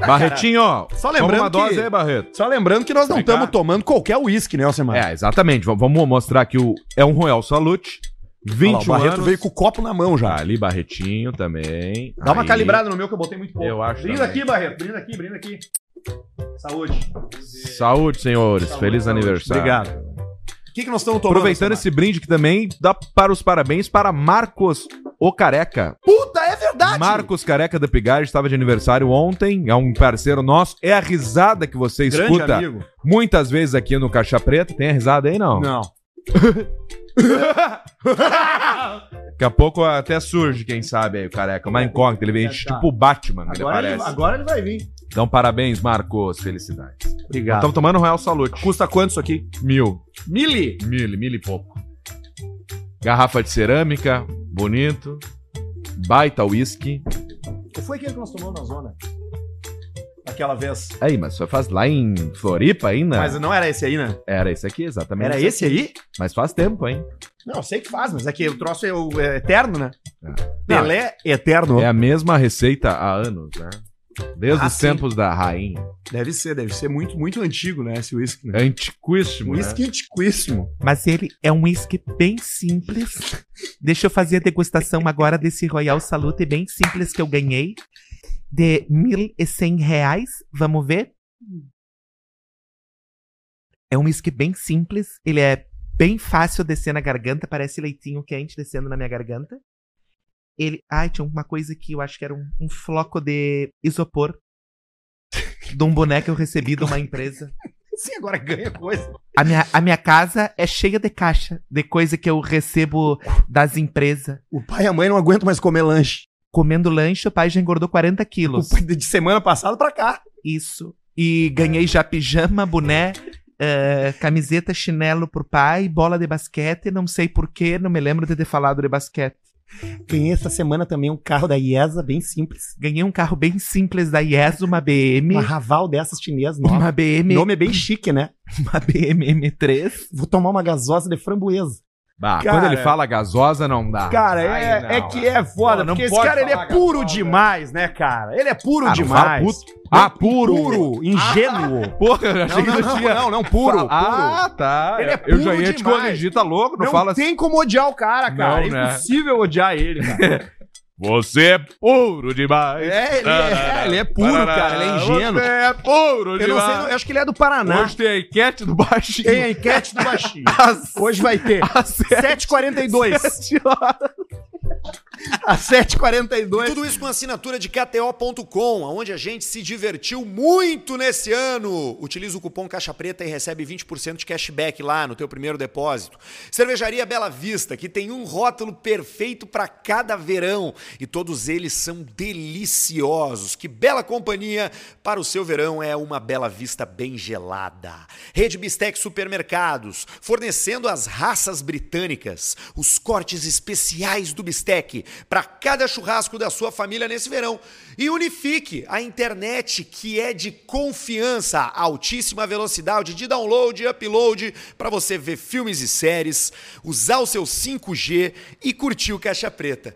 Ah, Barretinho, ó. Só Toma lembrando uma dose que- aí, Barreto. Só lembrando que nós não estamos tomando qualquer uísque, né, Alcemar? É, exatamente. V- Vamos mostrar aqui o. É um Royal Salute. Olha 21 lá, o Barreto anos. veio com o copo na mão já. Tá ali, Barretinho também. Dá uma Aí. calibrada no meu que eu botei muito pouco. Eu acho Brinda também. aqui, Barreto. Brinda aqui, brinda aqui. Saúde. Saúde, senhores. Saúde, Feliz saúde. aniversário. Obrigado. O que, que nós estamos tomando? Aproveitando esse brinde que também dá para os parabéns para Marcos O Careca. Puta, é verdade! Marcos Careca da Pigar estava de aniversário ontem, é um parceiro nosso. É a risada que você Grande escuta amigo. muitas vezes aqui no Caixa Preta. Tem a risada aí, não? Não. <laughs> Daqui a pouco até surge, quem sabe, aí o Careca. Uma incógnita, ele vem tipo o Batman, ele Agora ele, agora ele vai vir. Então, parabéns, Marcos. Felicidades. Obrigado. Estamos tomando Royal Salute. Custa quanto isso aqui? Mil. Mili. Mil, mil e pouco. Garrafa de cerâmica, bonito. Baita whisky. Ou foi aquele que nós tomamos na zona? Aquela vez. Aí, mas só faz lá em Floripa ainda? Mas não era esse aí, né? Era esse aqui, exatamente. Era esse aí? Mas faz tempo, hein? Não, eu sei que faz, mas é que o troço é, o- é eterno, né? Não, Pelé eterno. É a mesma receita há anos, né? Desde Ah, os sim. tempos da rainha. Deve ser, deve ser muito, muito antigo, né? Esse whisky. Né? Antiquíssimo, né? Whisky antiquíssimo. Mas ele é um whisky bem simples. Deixa eu fazer a degustação agora desse Royal Salute bem simples que eu ganhei. De 1.100 reais. Vamos ver? É um whisky bem simples. Ele é bem fácil descer na garganta. Parece leitinho quente descendo na minha garganta. Ele. Ai, tinha uma coisa que eu acho que era um, um floco de isopor. <laughs> de um boneco que eu recebi de uma empresa. <laughs> Sim, agora ganha coisa. A minha, a minha casa é cheia de caixa de coisa que eu recebo das empresas. O pai e a mãe não aguentam mais comer lanche. Comendo lanche, o pai já engordou 40 quilos. De semana passada pra cá. Isso. E ganhei já pijama, boné, eh, camiseta, chinelo pro pai, bola de basquete. Não sei porquê, não me lembro de ter falado de basquete. Ganhei essa semana também um carro da IESA, bem simples. Ganhei um carro bem simples da IESA, uma BM. Uma Raval dessas chinesas nova. Uma BM. O nome é bem chique, né? <laughs> Uma BM M3. Vou tomar uma gasosa de framboesa. Bah, Cara, quando ele fala gasosa, não dá. Cara, Ai, é, não. é que é foda, Não, não porque esse pode cara ele é puro gasosa. demais, né, cara? Ele é puro Ah, não demais. fala puto. Ah, puro. Puro, ingênuo. <laughs> Porra, eu achei não, que não, não, não, tinha. não, não, puro, Ah, puro. tá. Ele é eu já puro ia te demais. corrigir, tá louco? Não, Não fala assim. tem como odiar o cara, cara. Não, é né? impossível odiar ele, cara. <laughs> Você é puro demais. É, ele é, ele é puro, cara, ele é ingênuo. Você é puro Eu demais. não sei, eu acho que ele é do Paraná. Hoje tem a enquete do baixinho. Tem a enquete do baixinho. <laughs> Hoje vai ter. 7h42. Às 7h42. Tudo isso com assinatura de KTO.com, onde a gente se divertiu muito nesse ano. Utiliza o cupom Caixa Preta e recebe 20% de cashback lá no teu primeiro depósito. Cervejaria Bela Vista, que tem um rótulo perfeito para cada verão e todos eles são deliciosos. Que bela companhia para o seu verão é uma Bela Vista bem gelada. Rede Bistec Supermercados, fornecendo as raças britânicas, os cortes especiais do bistec para cada churrasco da sua família nesse verão. E Unifique, a internet que é de confiança, altíssima velocidade de download e upload para você ver filmes e séries, usar o seu 5G e curtir o Caixa Preta.